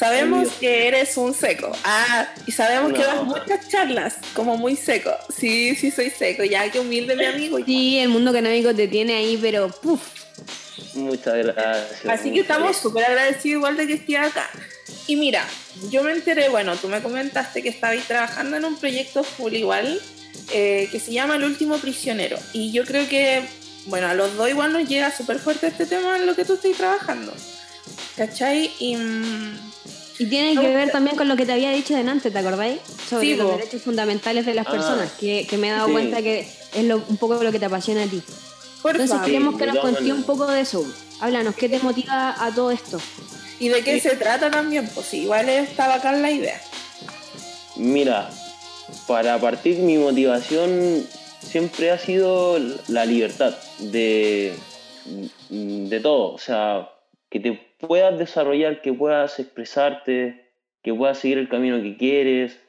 Sabemos Obvio. que eres un seco. Ah, y sabemos que No. das muchas charlas, como muy seco. Sí, sí, soy seco. Ya, que humilde mi amigo. Sí, el mundo canábico te tiene ahí, pero puf, Muchas gracias. Así que estamos súper agradecidos igual de que estés acá. Y mira, yo me enteré, bueno, tú me comentaste que estabais trabajando en un proyecto full igual, eh, que se llama El Último Prisionero. Y yo creo que, bueno, a los dos igual nos llega súper fuerte este tema en lo que tú estás trabajando. ¿Cachai? Y... mm, Y tiene que ver también con lo que te había dicho delante, ¿te acordáis? Sobre Sí, los derechos fundamentales de las Ah, personas, que, que me he dado sí. cuenta que es lo- un poco lo que te apasiona a ti. por Entonces favor. queremos que nos contéis un poco de eso. Háblanos, ¿qué te motiva a todo esto? ¿Y de qué se trata también? Pues igual está bacán la idea. Mira, para partir mi motivación siempre ha sido la libertad de, de todo. O sea, que te puedas desarrollar, que puedas expresarte, que puedas seguir el camino que quieres.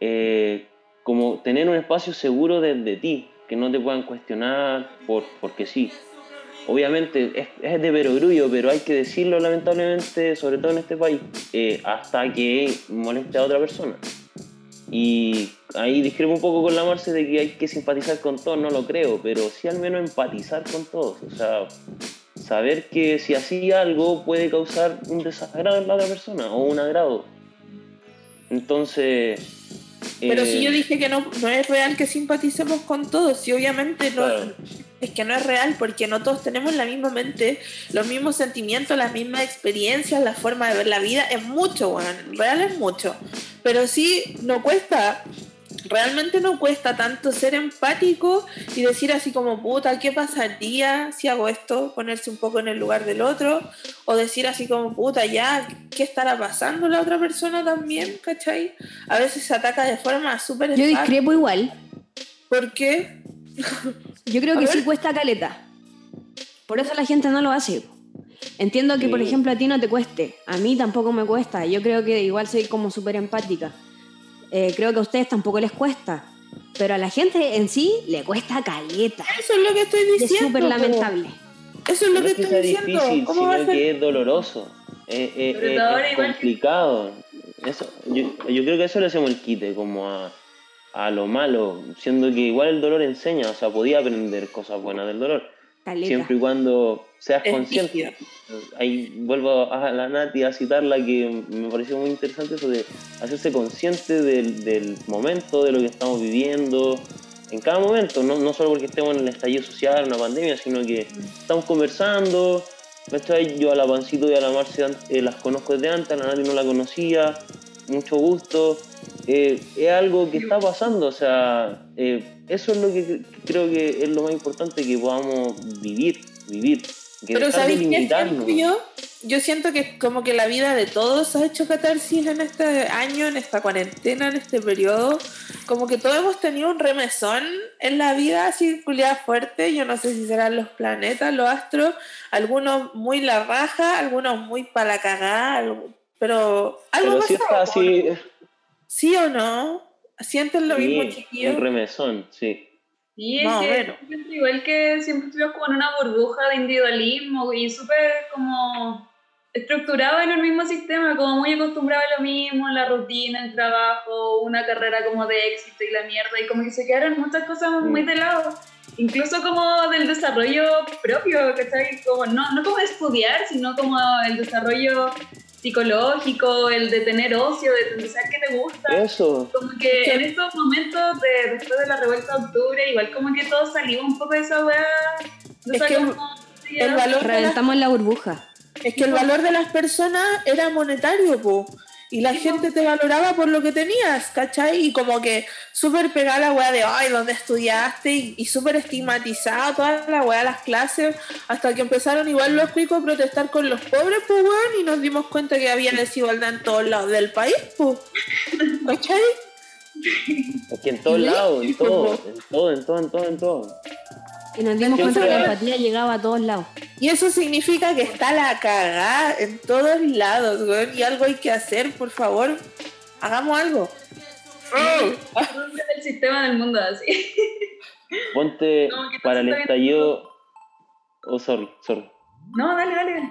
eh, como tener un espacio seguro desde ti, que no te puedan cuestionar por, porque sí. Obviamente es, es de perogrullo, pero hay que decirlo lamentablemente, sobre todo en este país, eh, hasta que moleste a otra persona. Y ahí discrepo un poco con la Marce de que hay que simpatizar con todos, no lo creo, pero sí al menos empatizar con todos. O sea, saber que si así algo puede causar un desagrado en la otra persona o un agrado. Entonces... Pero eh, si yo dije que no, no es real que simpaticemos con todos, y obviamente no, Claro. es que no es real porque no todos tenemos la misma mente, los mismos sentimientos, las mismas experiencias, la forma de ver la vida, es mucho, bueno, real es mucho. Pero sí, no cuesta, realmente no cuesta tanto ser empático y decir así como, puta, ¿qué pasaría si hago esto? Ponerse un poco en el lugar del otro, o decir así como, puta, ya, ¿qué estará pasando la otra persona también? ¿Cachai? A veces se ataca de forma súper Yo discrepo igual. ¿Por qué? Yo creo que sí cuesta caleta. Por eso la gente no lo hace. Entiendo que, por ejemplo, a ti no te cueste. A mí tampoco me cuesta. Yo creo que igual soy como súper empática. Eh, creo que a ustedes tampoco les cuesta. Pero a la gente en sí le cuesta caleta. Eso es lo que estoy Y es diciendo. súper lamentable. Eso es lo No que es que estoy diciendo. difícil, ¿Cómo va a sino ser? que es doloroso. Es, es- Sobre es- es que- complicado. Eso, yo, yo creo que eso le hacemos el quite, como a, a lo malo, siendo que igual el dolor enseña, o sea, podía aprender cosas buenas del dolor, Caleta. siempre y cuando seas Es consciente. Ahí vuelvo a la Nati a citarla, que me pareció muy interesante eso de hacerse consciente del, del momento, de lo que estamos viviendo, en cada momento, no, no solo porque estemos en el estallido social, una pandemia, sino que estamos conversando. Yo a la Pancito y a la Marce eh, las conozco desde antes, a la Nati no la conocía, mucho gusto. Eh, es algo que está pasando, o sea, eh, eso es lo que cre- creo que es lo más importante que podamos vivir, vivir. Que Pero ¿sabéis qué yo? Yo siento que como que la vida de todos ha hecho catarsis en este año, en esta cuarentena, en este periodo. Como que todos hemos tenido un remesón en la vida culiada fuerte. Yo no sé si serán los planetas, los astros, algunos muy la raja, algunos muy para la cagada, pero algo Pero está así, ¿Sí o no? ¿Sienten lo mismo, sí, chiquillos? un remesón, sí. Y es Más o que menos. siento igual que siempre estuvimos como en una burbuja de individualismo y súper como estructurado en el mismo sistema, como muy acostumbrado a lo mismo, la rutina, el trabajo, una carrera como de éxito y la mierda, y como que se quedaron muchas cosas muy de lado, incluso como del desarrollo propio, ¿cachai? Como, no, no como estudiar, sino como el desarrollo psicológico, el de tener ocio, de pensar qué te gusta. Eso, Como que en estos momentos de, después de la revuelta de octubre, igual como que todos salimos un poco de esa weá. de Es que el- como- el valor de las Reventamos la burbuja. Es que el valor de las personas era monetario, po. Y la gente te valoraba por lo que tenías, ¿cachai? Y como que súper pegada la weá de, ay, ¿dónde estudiaste? Y, y súper estigmatizada toda la weá de las clases, hasta que empezaron igual los cuicos a protestar con los pobres, pues weón, y nos dimos cuenta que había desigualdad en todos lados del país, pues. ¿Cachai? es que en todos lados, en todo, en todo, en todo, en todo, en todo. Y nos dimos cuenta que la empatía llegaba a todos lados. Y eso significa que está la cagada en todos lados, weón, y algo hay que hacer, por favor. Hagamos algo. el sistema del mundo así. Ponte para el estallido. Oh, sorry, sorry. No, dale, dale.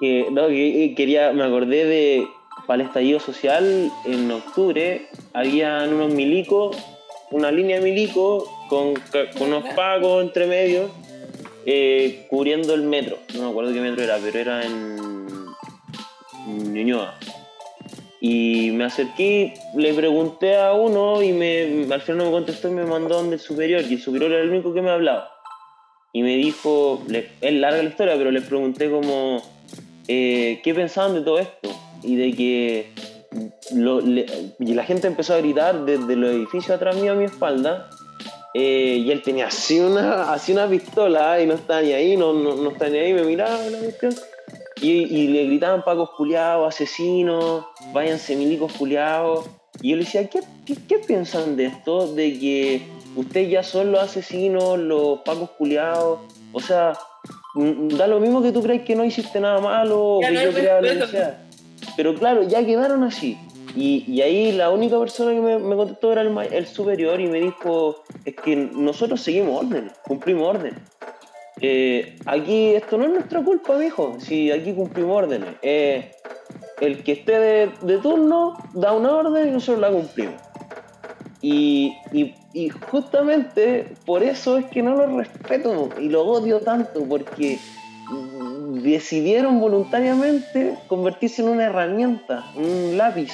Que, no, que eh, quería, me acordé de para el estallido social en octubre habían unos milicos, una línea de milicos con, con unos pagos entre medio eh, cubriendo el metro. No me acuerdo qué metro era, pero era en Ñuñoa. Y me acerqué, le pregunté a uno y me, al final no me contestó y me mandó donde el superior. Y el superior era el único que me hablaba. Y me dijo, le- es larga la historia, pero les pregunté como, eh, ¿qué pensaban de todo esto? Y de que y la gente empezó a gritar desde los edificios atrás mío a mi espalda. Eh, y él tenía así una, así una pistola y no estaba ni ahí, no, no, no estaba ni ahí, me miraba la cuestión. Y, y le gritaban pacos culiados, asesinos, váyanse milicos culiados. Y yo le decía, ¿qué, qué, qué piensan de esto? De que ustedes ya son los asesinos, los pacos culiados. O sea, da lo mismo que tú crees que no hiciste nada malo Ya que no yo crea lo que sea. Pero claro, ya quedaron así. Y, ahí la única persona que me, me contestó era el, el superior y me dijo, es que nosotros seguimos orden, cumplimos orden. Eh, aquí esto no es nuestra culpa, mijo, si aquí cumplimos órdenes. Eh, el que esté de, turno da una orden y nosotros la cumplimos. Y, y- justamente por eso es que no lo respeto y lo odio tanto, porque decidieron voluntariamente convertirse en una herramienta, en un lápiz.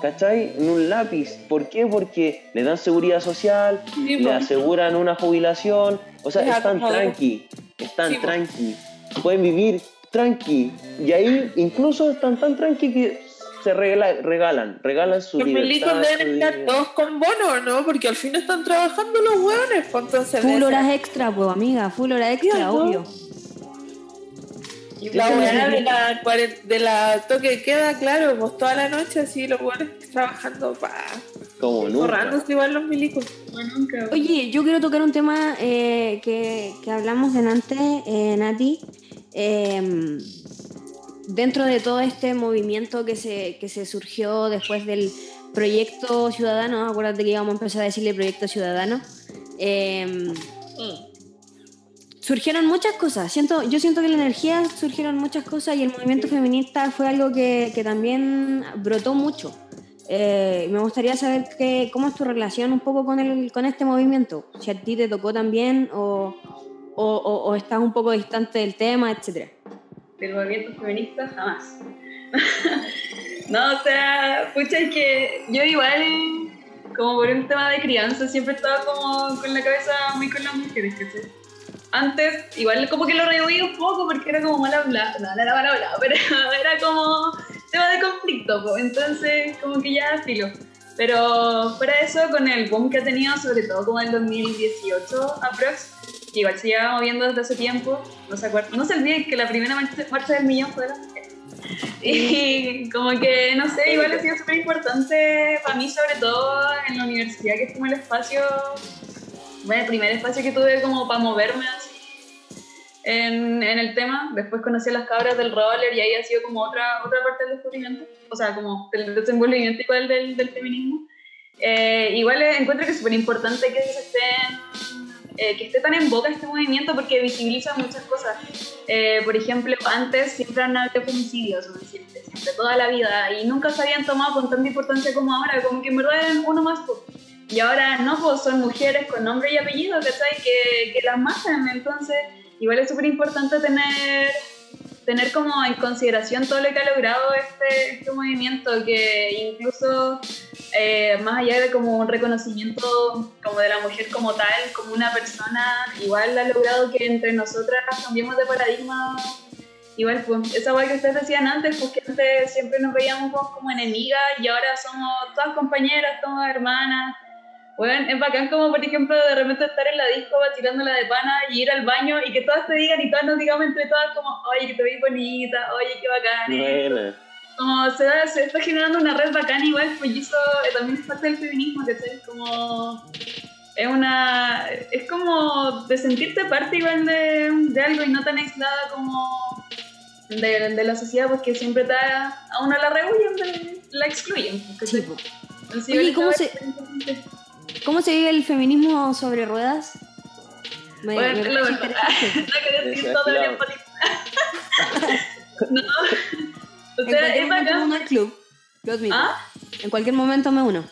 ¿Cachai? En un lápiz. ¿Por qué? Porque le dan seguridad social, Sí, le aseguran una jubilación. O sea, Es están tranqui, están Sí, tranqui. Pueden vivir tranqui. Y ahí incluso están tan tranqui que se regala- regalan, regalan su Los libertad. deben estar todos con bono, ¿no? Porque al fin están trabajando los hueones, pues entonces... Full horas extra, pues amiga, full horas extra, ¿no? La sí. de la, de la toque de queda, claro, pues toda la noche así los hueones trabajando, pa, Como nunca. borrándose igual los milicos. Nunca. Oye, yo quiero tocar un tema eh, que, que hablamos delante, eh, Nati, em, dentro de todo este movimiento que se, que se surgió después del proyecto ciudadano, acuérdate que íbamos a empezar a decirle proyecto ciudadano, em, surgieron muchas cosas. Siento, yo siento que la energía surgieron muchas cosas y el movimiento feminista fue algo que, que también brotó mucho. Eh, me gustaría saber que, cómo es tu relación un poco con, el, con este movimiento. Si a ti te tocó también o, o, o- o estás un poco distante del tema, etcétera. del movimiento feminista jamás. no, o sea, pucha, es que yo igual, como por un tema de crianza, siempre estaba como con la cabeza muy con las mujeres, ¿cachai? Antes, igual como que lo rehuí un poco porque era como mal hablado, no, no era mal hablado, pero era como tema de conflicto, pues, entonces como que ya filo. Pero fuera de eso, con el boom que ha tenido, sobre todo como en 2018 aprox, que igual se lleva moviendo desde hace tiempo, no se acuerdan, no se olviden que la primera marcha, del millón fue de las. Y como que, no sé, igual ha sido súper importante para mí, sobre todo en la universidad, que es como el espacio, bueno, el primer espacio que tuve como para moverme así en, en el tema. Después conocí a las cabras del roller y ahí ha sido como otra, otra parte del descubrimiento, o sea, como del desenvolvimiento igual del, del feminismo. Eh, igual eh, encuentro que es súper importante que se estén eh, que esté tan en boca este movimiento porque visibiliza muchas cosas. Eh, por ejemplo, antes siempre han habido femicidios, ¿no? siempre, siempre, toda la vida, y nunca se habían tomado con tanta importancia como ahora, como que en verdad eran uno más. po. Y ahora no, pues son mujeres con nombre y apellido, ¿cachai? Que, que las matan, entonces igual es súper importante tener tener como en consideración todo lo que ha logrado este, este movimiento, que incluso eh, más allá de como un reconocimiento como de la mujer como tal, como una persona, igual ha logrado que entre nosotras cambiemos de paradigma. Igual, pues, esa guay que ustedes decían antes, pues que antes siempre nos veíamos como, enemigas y ahora somos todas compañeras, somos hermanas. Bueno, es bacán como, por ejemplo, de repente estar en la disco tirándola de pana y ir al baño y que todas te digan y todas nos digamos entre todas como, oye, que te ves bonita, oye, qué bacán. Buena. Como se, da- se está generando una red bacán igual, pues eso eh, también es parte del feminismo, ¿cachai? Como... Es una... Es como de sentirte parte igual de, de algo y no tan aislada como de, de la sociedad, porque siempre está a uno la rehuyen, la excluyen. Sí. Entonces, Oye, ¿y igual cómo se-. ¿Cómo se vive el feminismo sobre ruedas? Me, Bueno, me lo mejor. No Esa, todo el. No. O En sea, cualquier es momento me bacán. uno al club. Lo admito. ¿Ah? En cualquier momento me uno.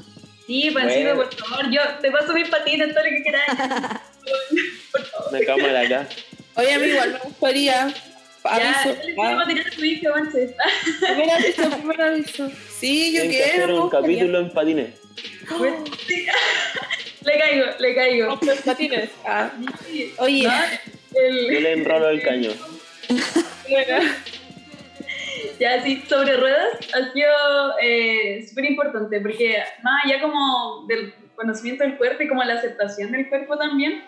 Sí, Pancito, Bueno. por favor. Yo te paso mis patines, todo lo que quieras. por favor. Una cámara acá. Oye, a mí igual me gustaría. Ya, Aviso. yo le quiero patinar a tu hija, Manches. Primer aviso, primer aviso. Sí, yo que hacer quiero. me un capítulo en patines. Sí. Le caigo, le caigo. Los patines. Ah. Oye, No, el- Yo le enrolo el caño. bueno. Ya, sí, sobre ruedas ha sido eh, súper importante porque más allá como del conocimiento del cuerpo y como la aceptación del cuerpo también,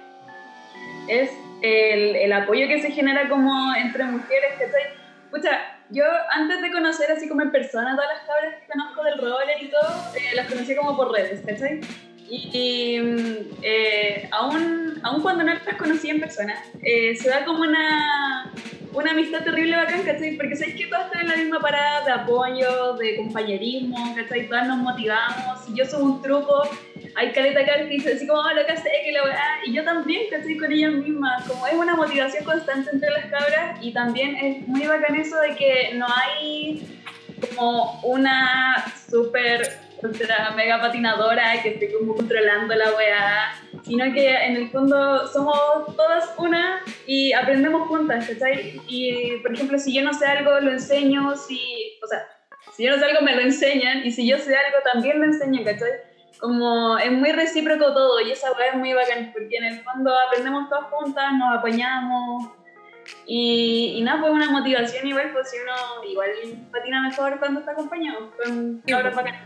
es el, el apoyo que se genera como entre mujeres, ¿cachai? Pucha, yo antes de conocer así como en persona todas las cabras que conozco del roller y todo, eh, las conocí como por redes, ¿cachai? Y, mm, eh, aún, aún cuando no las conocí en persona, eh, se da como una, una amistad terrible bacán, ¿cachai? Porque sabéis que todas están en la misma parada de apoyo, de compañerismo, ¿cachai? Todas nos motivamos. Yo soy un truco, hay caleta que así como, oh, lo que sé, que la weá. Y yo también, ¿cachai? Con ellas mismas. Como es una motivación constante entre las cabras y también es muy bacán eso de que no hay como una súper ultra mega patinadora que esté como controlando la weá, sino que en el fondo somos todas una y aprendemos juntas, ¿cachai? Y por ejemplo, si yo no sé algo, lo enseño, si, o sea, si yo no sé algo, me lo enseñan, y si yo sé algo, también lo enseñan, ¿cachai? Como es muy recíproco todo, y esa weá es muy bacán, porque en el fondo aprendemos todas juntas, nos apañamos, y, y nada, pues una motivación igual, pues si uno igual patina mejor cuando está acompañado, con cabras bacanas.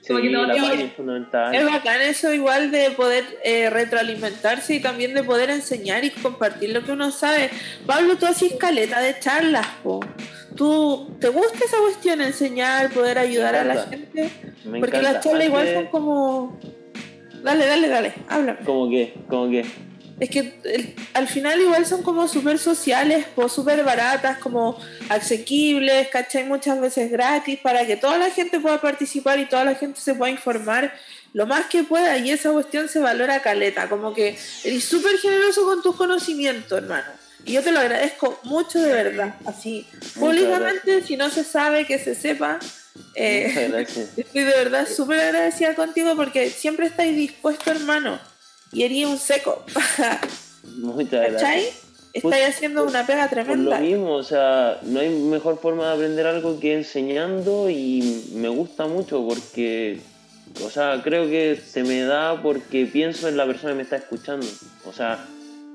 Sí, Como que no- la y- patina es fundamental. Es bacán eso igual de poder eh, retroalimentarse y también de poder enseñar y compartir lo que uno sabe. Pablo, tú haces caleta de charlas, po. ¿Tú te gusta esa cuestión, enseñar, poder ayudar a la gente? Me Porque encanta. las charlas igual son como... Dale, dale, dale, háblame. Como que, como que. es que el- al final igual son como súper sociales, pues súper baratas, como asequibles, ¿cachai? Muchas veces gratis, para que toda la gente pueda participar y toda la gente se pueda informar lo más que pueda y esa cuestión se valora caleta, como que eres súper generoso con tus conocimientos, hermano. Y yo te lo agradezco mucho de verdad, así, públicamente, si no se sabe, que se sepa. eh. Estoy de verdad súper agradecida contigo porque siempre estáis dispuesto, hermano. Y eres un seco. Muchas gracias. Estáis haciendo una pega Por lo tremenda. mismo, o sea, no hay mejor forma de aprender algo que enseñando y me gusta mucho porque, o sea, creo que se me da porque pienso en la persona que me está escuchando. O sea,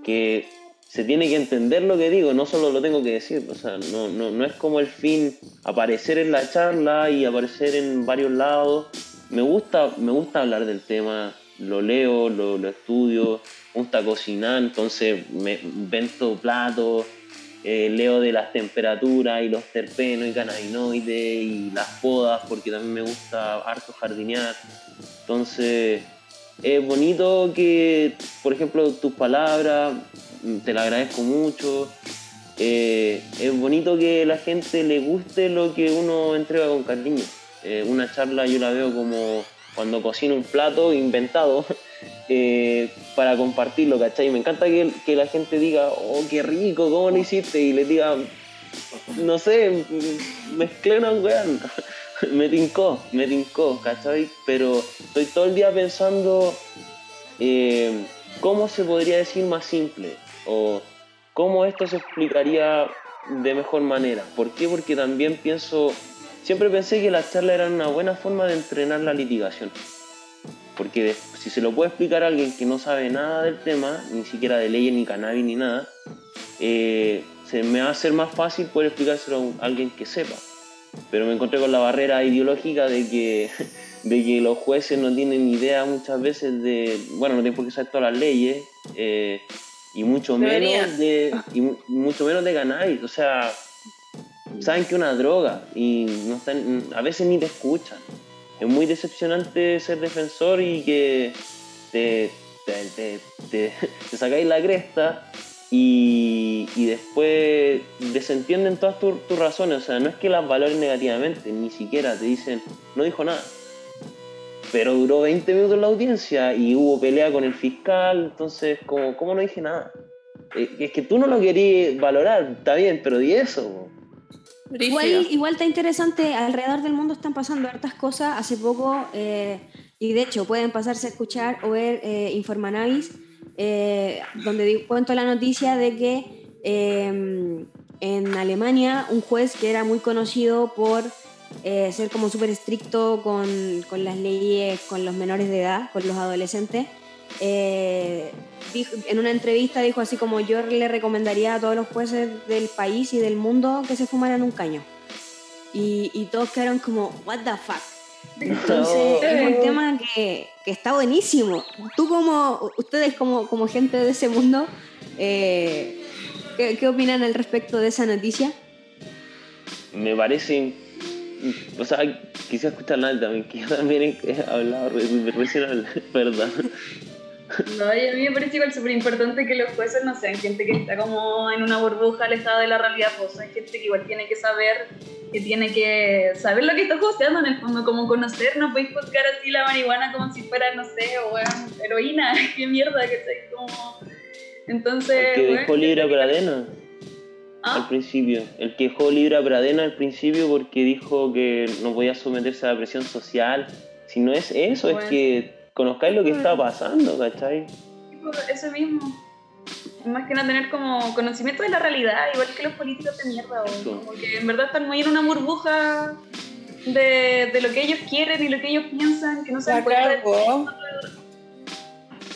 que se tiene que entender lo que digo, no solo lo tengo que decir. O sea, no, no, no es como el fin aparecer en la charla y aparecer en varios lados. Me gusta, me gusta hablar del tema, lo leo, lo, estudio, me gusta cocinar, entonces me invento platos, eh, leo de las temperaturas y los terpenos y cannabinoides y las podas, porque también me gusta harto jardinear. Entonces, es bonito que, por ejemplo, tus palabras, te las agradezco mucho. Eh, es bonito que la gente le guste lo que uno entrega con cariño. Eh, una charla yo la veo como cuando cocino un plato inventado eh, para compartirlo, ¿cachai? Me encanta que, que la gente diga, oh, qué rico, ¿cómo lo hiciste? Y le diga, no sé, mezclé una weá. me tincó, me tincó, ¿cachai? Pero estoy todo el día pensando eh, cómo se podría decir más simple o cómo esto se explicaría de mejor manera. ¿Por qué? Porque también pienso, siempre pensé que las charlas eran una buena forma de entrenar la litigación. Porque si se lo puede explicar a alguien que no sabe nada del tema, ni siquiera de leyes, ni cannabis, ni nada, eh, se me va a hacer más fácil poder explicárselo a alguien que sepa. Pero me encontré con la barrera ideológica de que, de que los jueces no tienen idea muchas veces de, bueno, no tienen por qué saber todas las leyes, eh, y mucho menos de y mu- mucho menos de cannabis. O sea, saben que es una droga y no están, a veces ni te escuchan. Es muy decepcionante ser defensor y que te, te, te, sacáis la cresta y, y después desentienden todas tus tus razones. O sea, no es que las valoren negativamente, ni siquiera te dicen, no dijo nada. Pero duró 20 minutos la audiencia y hubo pelea con el fiscal, entonces, como, ¿cómo no dije nada? Eh, Es que tú no lo querías valorar, está bien, pero di eso. Igual, igual está interesante, alrededor del mundo están pasando hartas cosas. Hace poco, eh, y de hecho pueden pasarse a escuchar o ver eh, Informanavis, eh, donde di- cuento la noticia de que eh, en Alemania un juez que era muy conocido por eh, ser como súper estricto con, con las leyes, con los menores de edad, con los adolescentes, eh, dijo- en una entrevista dijo así como yo le recomendaría a todos los jueces del país y del mundo que se fumaran un caño. Y, y todos quedaron como, what the fuck. Entonces es un tema que, que está buenísimo. Tú como, ustedes como, como gente de ese mundo, eh, ¿qué, ¿qué opinan al respecto de esa noticia? me parece. O sea, quisiera escuchar a también, que yo también he, hablado, re- recién hablé, perdón. No, y a mí me parece igual súper importante que los jueces no sean gente que está como en una burbuja alejada de la realidad, pues hay gente que igual tiene que saber, que tiene que saber lo que está juzgando en el fondo, como conocer, no podéis juzgar así la marihuana como si fuera, no sé, o weón, heroína, qué mierda, que sé, como... Entonces, que weón, dejó libre a Pradena ¿Ah? al principio. El que dejó libre a Pradena al principio porque dijo que no podía someterse a la presión social. Si no es eso, es que conozcáis lo que está pasando, ¿cachai? Eso mismo. Más que no tener como conocimiento de la realidad, igual que los políticos de mierda, o Eso. como que en verdad están muy en una burbuja de, de lo que ellos quieren y lo que ellos piensan, que no se La dan cuenta de cagó.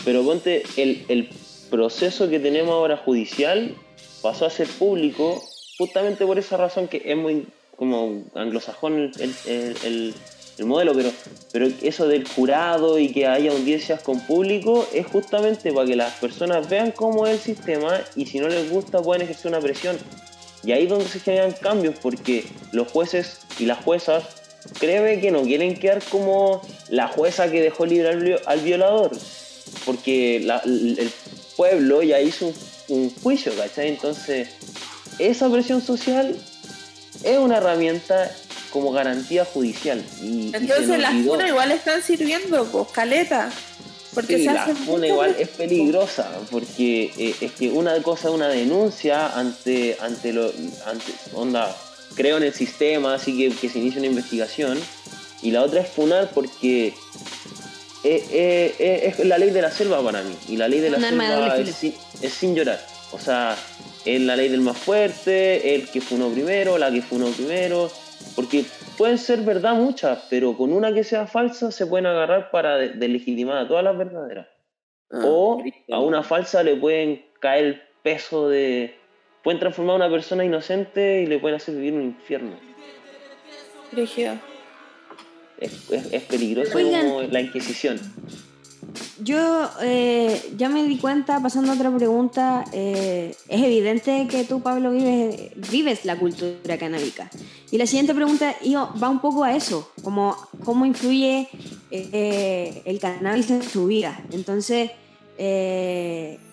Pero ponte, el, el proceso que tenemos ahora judicial pasó a ser público justamente por esa razón que es muy como anglosajón el, el- el- el modelo, pero, pero eso del jurado y que haya audiencias con público es justamente para que las personas vean cómo es el sistema y si no les gusta pueden ejercer una presión. Y ahí es donde se generan cambios porque los jueces y las juezas créeme que no quieren quedar como la jueza que dejó libre al, al violador porque la- el pueblo ya hizo un, un juicio, ¿cachai? Entonces, esa presión social es una herramienta como garantía judicial. Y, y Entonces nos las funas igual están sirviendo, pues, caleta. Porque Sí, se la funa igual es peligrosa porque eh, es que una cosa es una denuncia ante ante lo ante onda creo en el sistema así que, que se inicia una investigación y la otra es funar porque eh, eh, eh, es la ley de la selva para mí y la ley de la Un arma de selva doble es sin, es sin llorar o sea es la ley del más fuerte el que funó primero la que funó primero porque pueden ser verdad muchas pero con una que sea falsa se pueden agarrar para de- deslegitimar a todas las verdaderas Ah, o a una falsa le pueden caer el peso de... Pueden transformar a una persona inocente y le pueden hacer vivir un infierno. Brígido. Es, es- es peligroso Oigan. como la Inquisición. Yo eh, ya me di cuenta, pasando a otra pregunta, eh, es evidente que tú, Pablo, vives, vives la cultura canábica. Y la siguiente pregunta va un poco a eso, como cómo influye eh, el cannabis en tu vida. Entonces,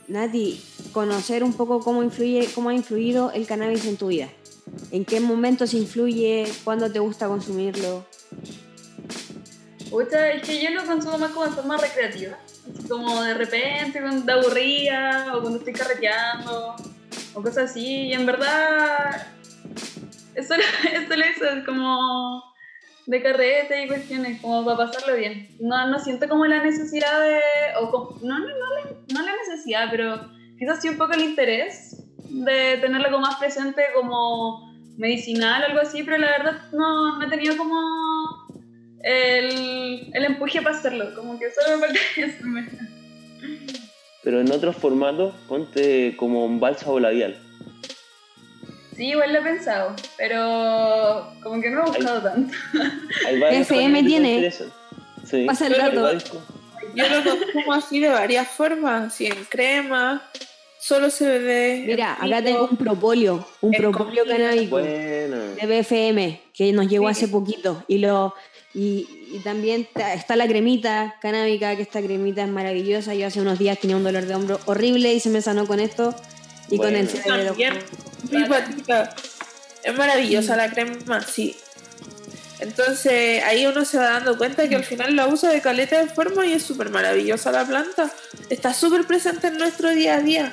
Nati, conocer un poco cómo, influye, cómo ha influido el cannabis en tu vida. ¿En qué momentos influye? ¿Cuándo te gusta consumirlo? Pucha, es que yo lo consumo más como de forma recreativa. Como de repente, cuando te aburría, o cuando estoy carreteando, o cosas así. Y en verdad, es solo, es como de carrete y cuestiones, como para pasarlo bien. No, no siento como la necesidad de. O como- no, no, no, no la necesidad, pero quizás sí un poco el interés de tenerlo como más presente como medicinal o algo así, pero la verdad no, no he tenido como el, el empuje para hacerlo, como que solo me falta eso. Pero en otros formatos, ponte como un bálsamo labial. Sí, igual lo he pensado, pero como que no he buscado tanto. Hay varios FM formatos que te tiene. Sí. Pasa el dato. Yo lo consumo así de varias formas, así en crema, solo CBD. Mira, acá pico. tengo un propolio, un comida. canábico. De BFM que nos llegó Sí. hace poquito y lo y, y también ta- está la cremita canábica que esta cremita es maravillosa yo hace unos días tenía un dolor de hombro horrible y se me sanó con esto y con el patita. Es maravillosa la crema, sí. Entonces ahí uno se va dando cuenta que al final la usa de caleta de forma y es súper maravillosa la planta. Está súper presente en nuestro día a día.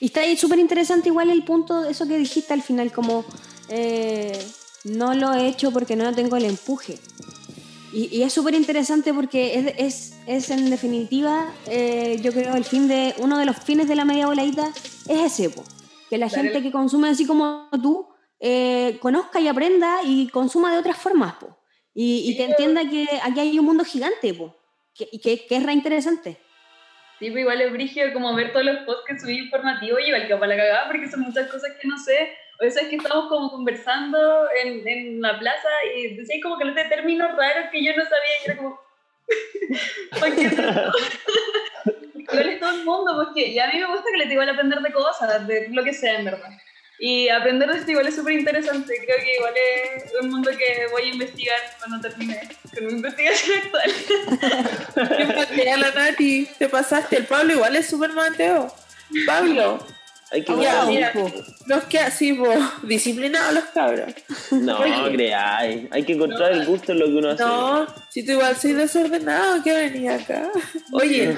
y está ahí súper interesante igual el punto de eso que dijiste al final como eh, no lo he hecho porque no tengo el empuje y, y es súper interesante porque es, es, es en definitiva eh, yo creo el fin de uno de los fines de la media voladita es ese po, que la Dar gente que consume así como tú eh, conozca y aprenda y consuma de otras formas po. y, y que entienda que aquí hay un mundo gigante po, que, y que, que es re interesante Sí, pues igual es brígido como ver todos los posts que subí informativos y igual que para la cagada porque son muchas cosas que no sé. O sea, es que estamos como conversando en, en la plaza y decían como que los de términos raros que yo no sabía y era como... ¿Por qué no? igual es todo el mundo, porque y a mí me gusta que les igual aprender de cosas, de lo que sea en verdad. Y aprender de esto igual es súper interesante. Creo que igual es un mundo que voy a investigar cuando termine con mi investigación actual. La Nati. Te pasaste. El Pablo igual es súper mateo. Pablo, Hay que Ya, buscar- mira. los que así, disciplinados los cabros. No, creáis. Hay que encontrar el gusto en lo que uno hace. No, si tú igual soy desordenado, ¿qué venía acá? Oye,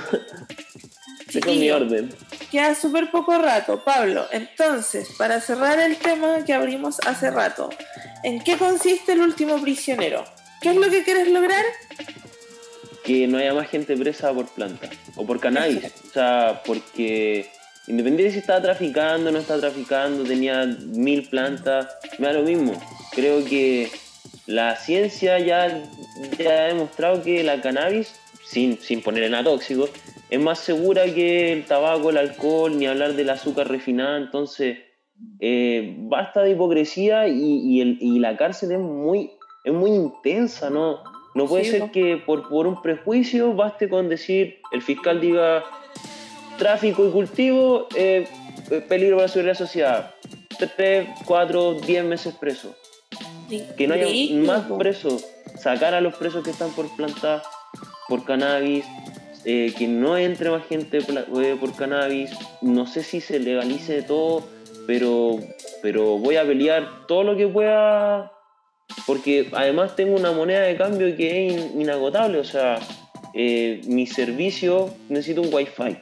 con mi orden. queda súper poco rato. Pablo, entonces, para cerrar el tema que abrimos hace rato, ¿en qué consiste el último prisionero? ¿Qué es lo que quieres lograr? que no haya más gente presa por planta o por cannabis. O sea, porque independiente si estaba traficando o no estaba traficando, tenía mil plantas, me da lo mismo. Creo que la ciencia ya, ya ha demostrado que la cannabis, sin, sin ponerle nada tóxico, es más segura que el tabaco, el alcohol, ni hablar del azúcar refinada. Entonces, eh, basta de hipocresía y, y el- y la cárcel es muy, es muy intensa, ¿no? No puede Sí, ser que por, por un prejuicio baste con decir, el fiscal diga tráfico y cultivo, eh, eh, peligro para la seguridad de la sociedad. 3, 4, 10 meses preso. Que no haya más presos. Sacar a los presos que están por plantar, por cannabis. eh, que no entre más gente eh, por cannabis, no sé si se legalice todo, pero, pero voy a pelear todo lo que pueda, porque además tengo una moneda de cambio que es in- inagotable, o sea, eh, mi servicio necesito un wifi.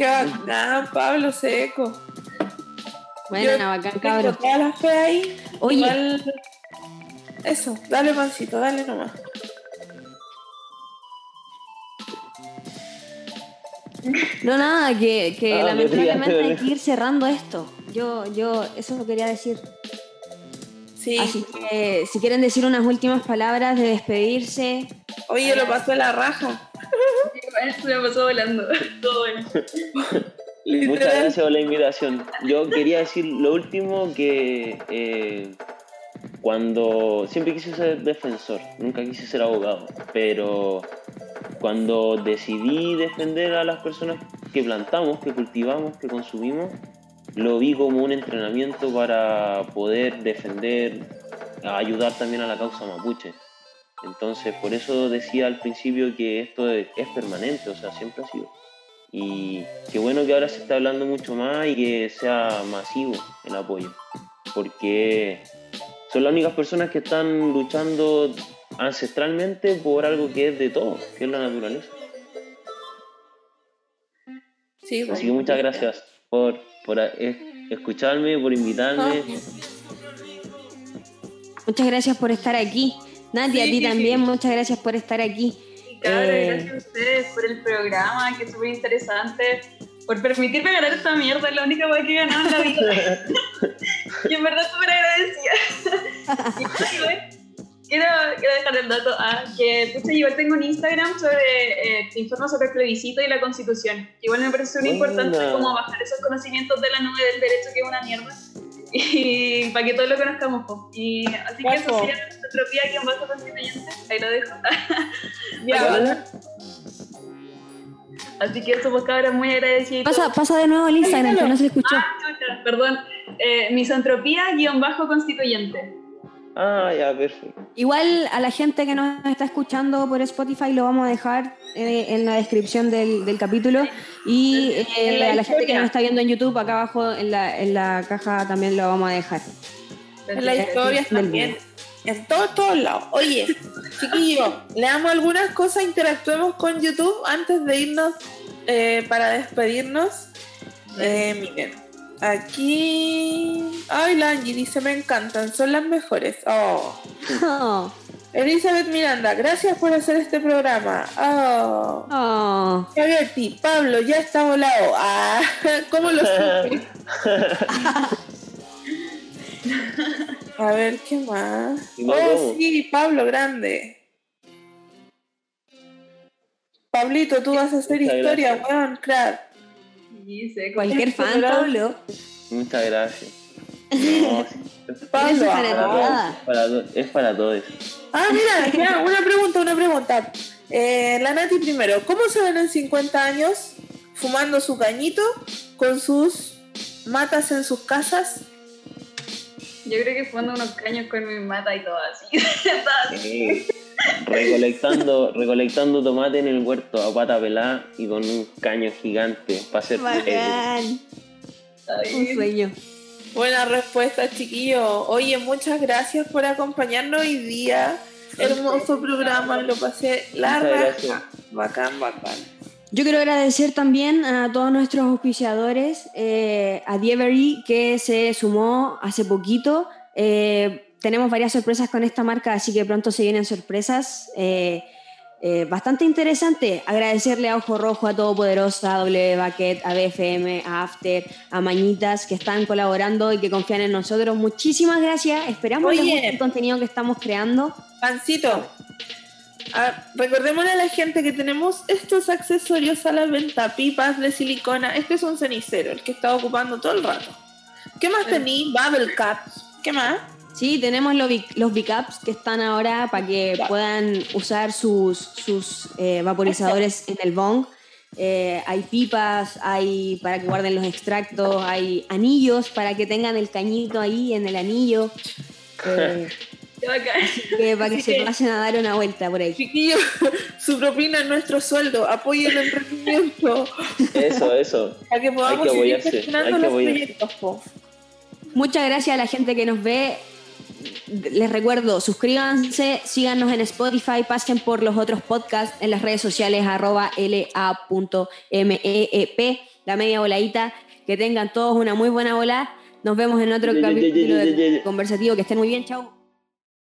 Qué bacán, Pablo Seco. Bueno, Yo bacán, Tengo cabros. toda la fe ahí. Oye. Igual- Eso, dale pancito, dale nomás. No, nada, que, que Ah, lamentablemente me hay que ir cerrando esto. Yo, yo, eso lo quería decir. Sí. Así que si quieren decir unas últimas palabras de despedirse, Oye, lo pasó la raja. Esto me pasó volando. Todo bueno. Muchas gracias por la invitación. Yo quería decir lo último que eh, cuando siempre quise ser defensor, nunca quise ser abogado, pero cuando decidí defender a las personas que plantamos, que cultivamos, que consumimos, lo vi como un entrenamiento para poder defender, ayudar también a la causa mapuche. Entonces, por eso decía al principio que esto es, es permanente, o sea, siempre ha sido. Y qué bueno que ahora se está hablando mucho más y que sea masivo el apoyo, porque son las únicas personas que están luchando ancestralmente por algo que es de todos, que es la naturaleza. Sí, Así que muchas gracias por, por escucharme, por invitarme. muchas gracias por estar aquí. Nadia, a Sí, ti sí, también, sí. muchas gracias por estar aquí. Y cabros, Eh. gracias a ustedes por el programa, que es súper interesante. Por permitirme ganar esta mierda, es la única cosa que he ganado en la vida. y en verdad súper agradecida. y bueno, igual, quiero, quiero dejar el dato a que pucha, igual tengo un Instagram sobre eh, te informo sobre el plebiscito y la constitución. Igual me parece muy importante como bajar esos conocimientos de la nube del derecho que es una mierda. Y para que todos lo conozcamos. po. Y así que eso sería entropía aquí en Bajo Constituyente. Ahí lo dejo. Ya. Así que eso, pues cabras, muy agradecido. Pasa, pasa de nuevo el Instagram, que no se escuchó. Ah, perdón. Eh, misantropía guion bajo constituyente. Ah, ya, perfecto. Igual a la gente que nos está escuchando por Spotify lo vamos a dejar eh, en la descripción del, del capítulo y eh, En la a la gente que nos está viendo en YouTube acá abajo en la, en la caja también lo vamos a dejar. en la historia Del también. En todos, todos lados. Oye, chiquillos, leamos algunas cosas, interactuemos con YouTube antes de irnos eh, para despedirnos. Eh, miren, aquí. Ay, la Angie dice: Me encantan, son las mejores. Oh. Oh, Elizabeth Miranda, gracias por hacer este programa. Oh. oh. Pablo, ya está volado. Ah, ¿cómo lo supe? A ver, ¿qué más? ¿Y no Oh, sí, Pablo, grande. Pablito, tú vas a hacer Muchas historia, gracias. weón, crack. Cualquier fan, Pablo. Muchas gracias. No, sí, Pablo, es ah, es para, es para todos. Ah, mira, ya, una pregunta, una pregunta. Eh, la Nati primero, ¿cómo se ven en 50 años fumando su cañito con sus matas en sus casas? Yo creo que fumando unos caños con mi mata y todo así. Todo así. Sí. Recolectando, recolectando tomate en el huerto a pata pelada y con un caño gigante para hacer Un sueño. Buena respuesta, chiquillo. Oye, muchas gracias por acompañarnos hoy día. Hermoso programa, lo pasé la raja. Bacán, bacán. Yo quiero agradecer también a todos nuestros auspiciadores, eh, a Dievery que se sumó hace poquito. Eh, tenemos varias sorpresas con esta marca, así que pronto se vienen sorpresas. eh, eh, bastante interesante. Agradecerle a Ojo Rojo, a Todopoderosa, a W Bucket, a BFM, a After, a Mañitas que están colaborando y que confían en nosotros. Muchísimas gracias. Esperamos les Oye. guste el contenido que estamos creando. Pancito, ah, recordémosle a la gente que tenemos estos accesorios a la venta, pipas de silicona. Este es un cenicero, el que está ocupando todo el rato. ¿Qué más tení? Bubble Caps. ¿Qué más? Sí, tenemos los, bic- los Bicaps que están ahora para que puedan usar sus, sus eh, vaporizadores en el bong. Eh, hay pipas, hay para que guarden los extractos, hay anillos para que tengan el cañito ahí en el anillo. Eh, Qué bacán. Que para que se pasen a dar una vuelta por ahí. Chiquillos, su propina es nuestro sueldo. Apoyen el emprendimiento Eso, eso. para que podamos Hay que seguir gestionando los proyectos. po. Muchas gracias a la gente que nos ve. Les recuerdo, suscríbanse, síganos en Spotify, pasen por los otros podcasts en las redes sociales arroba la.meep, la media voladita. Que tengan todos una muy buena bola. Nos vemos en otro capítulo conversativo. Que estén muy bien, chao.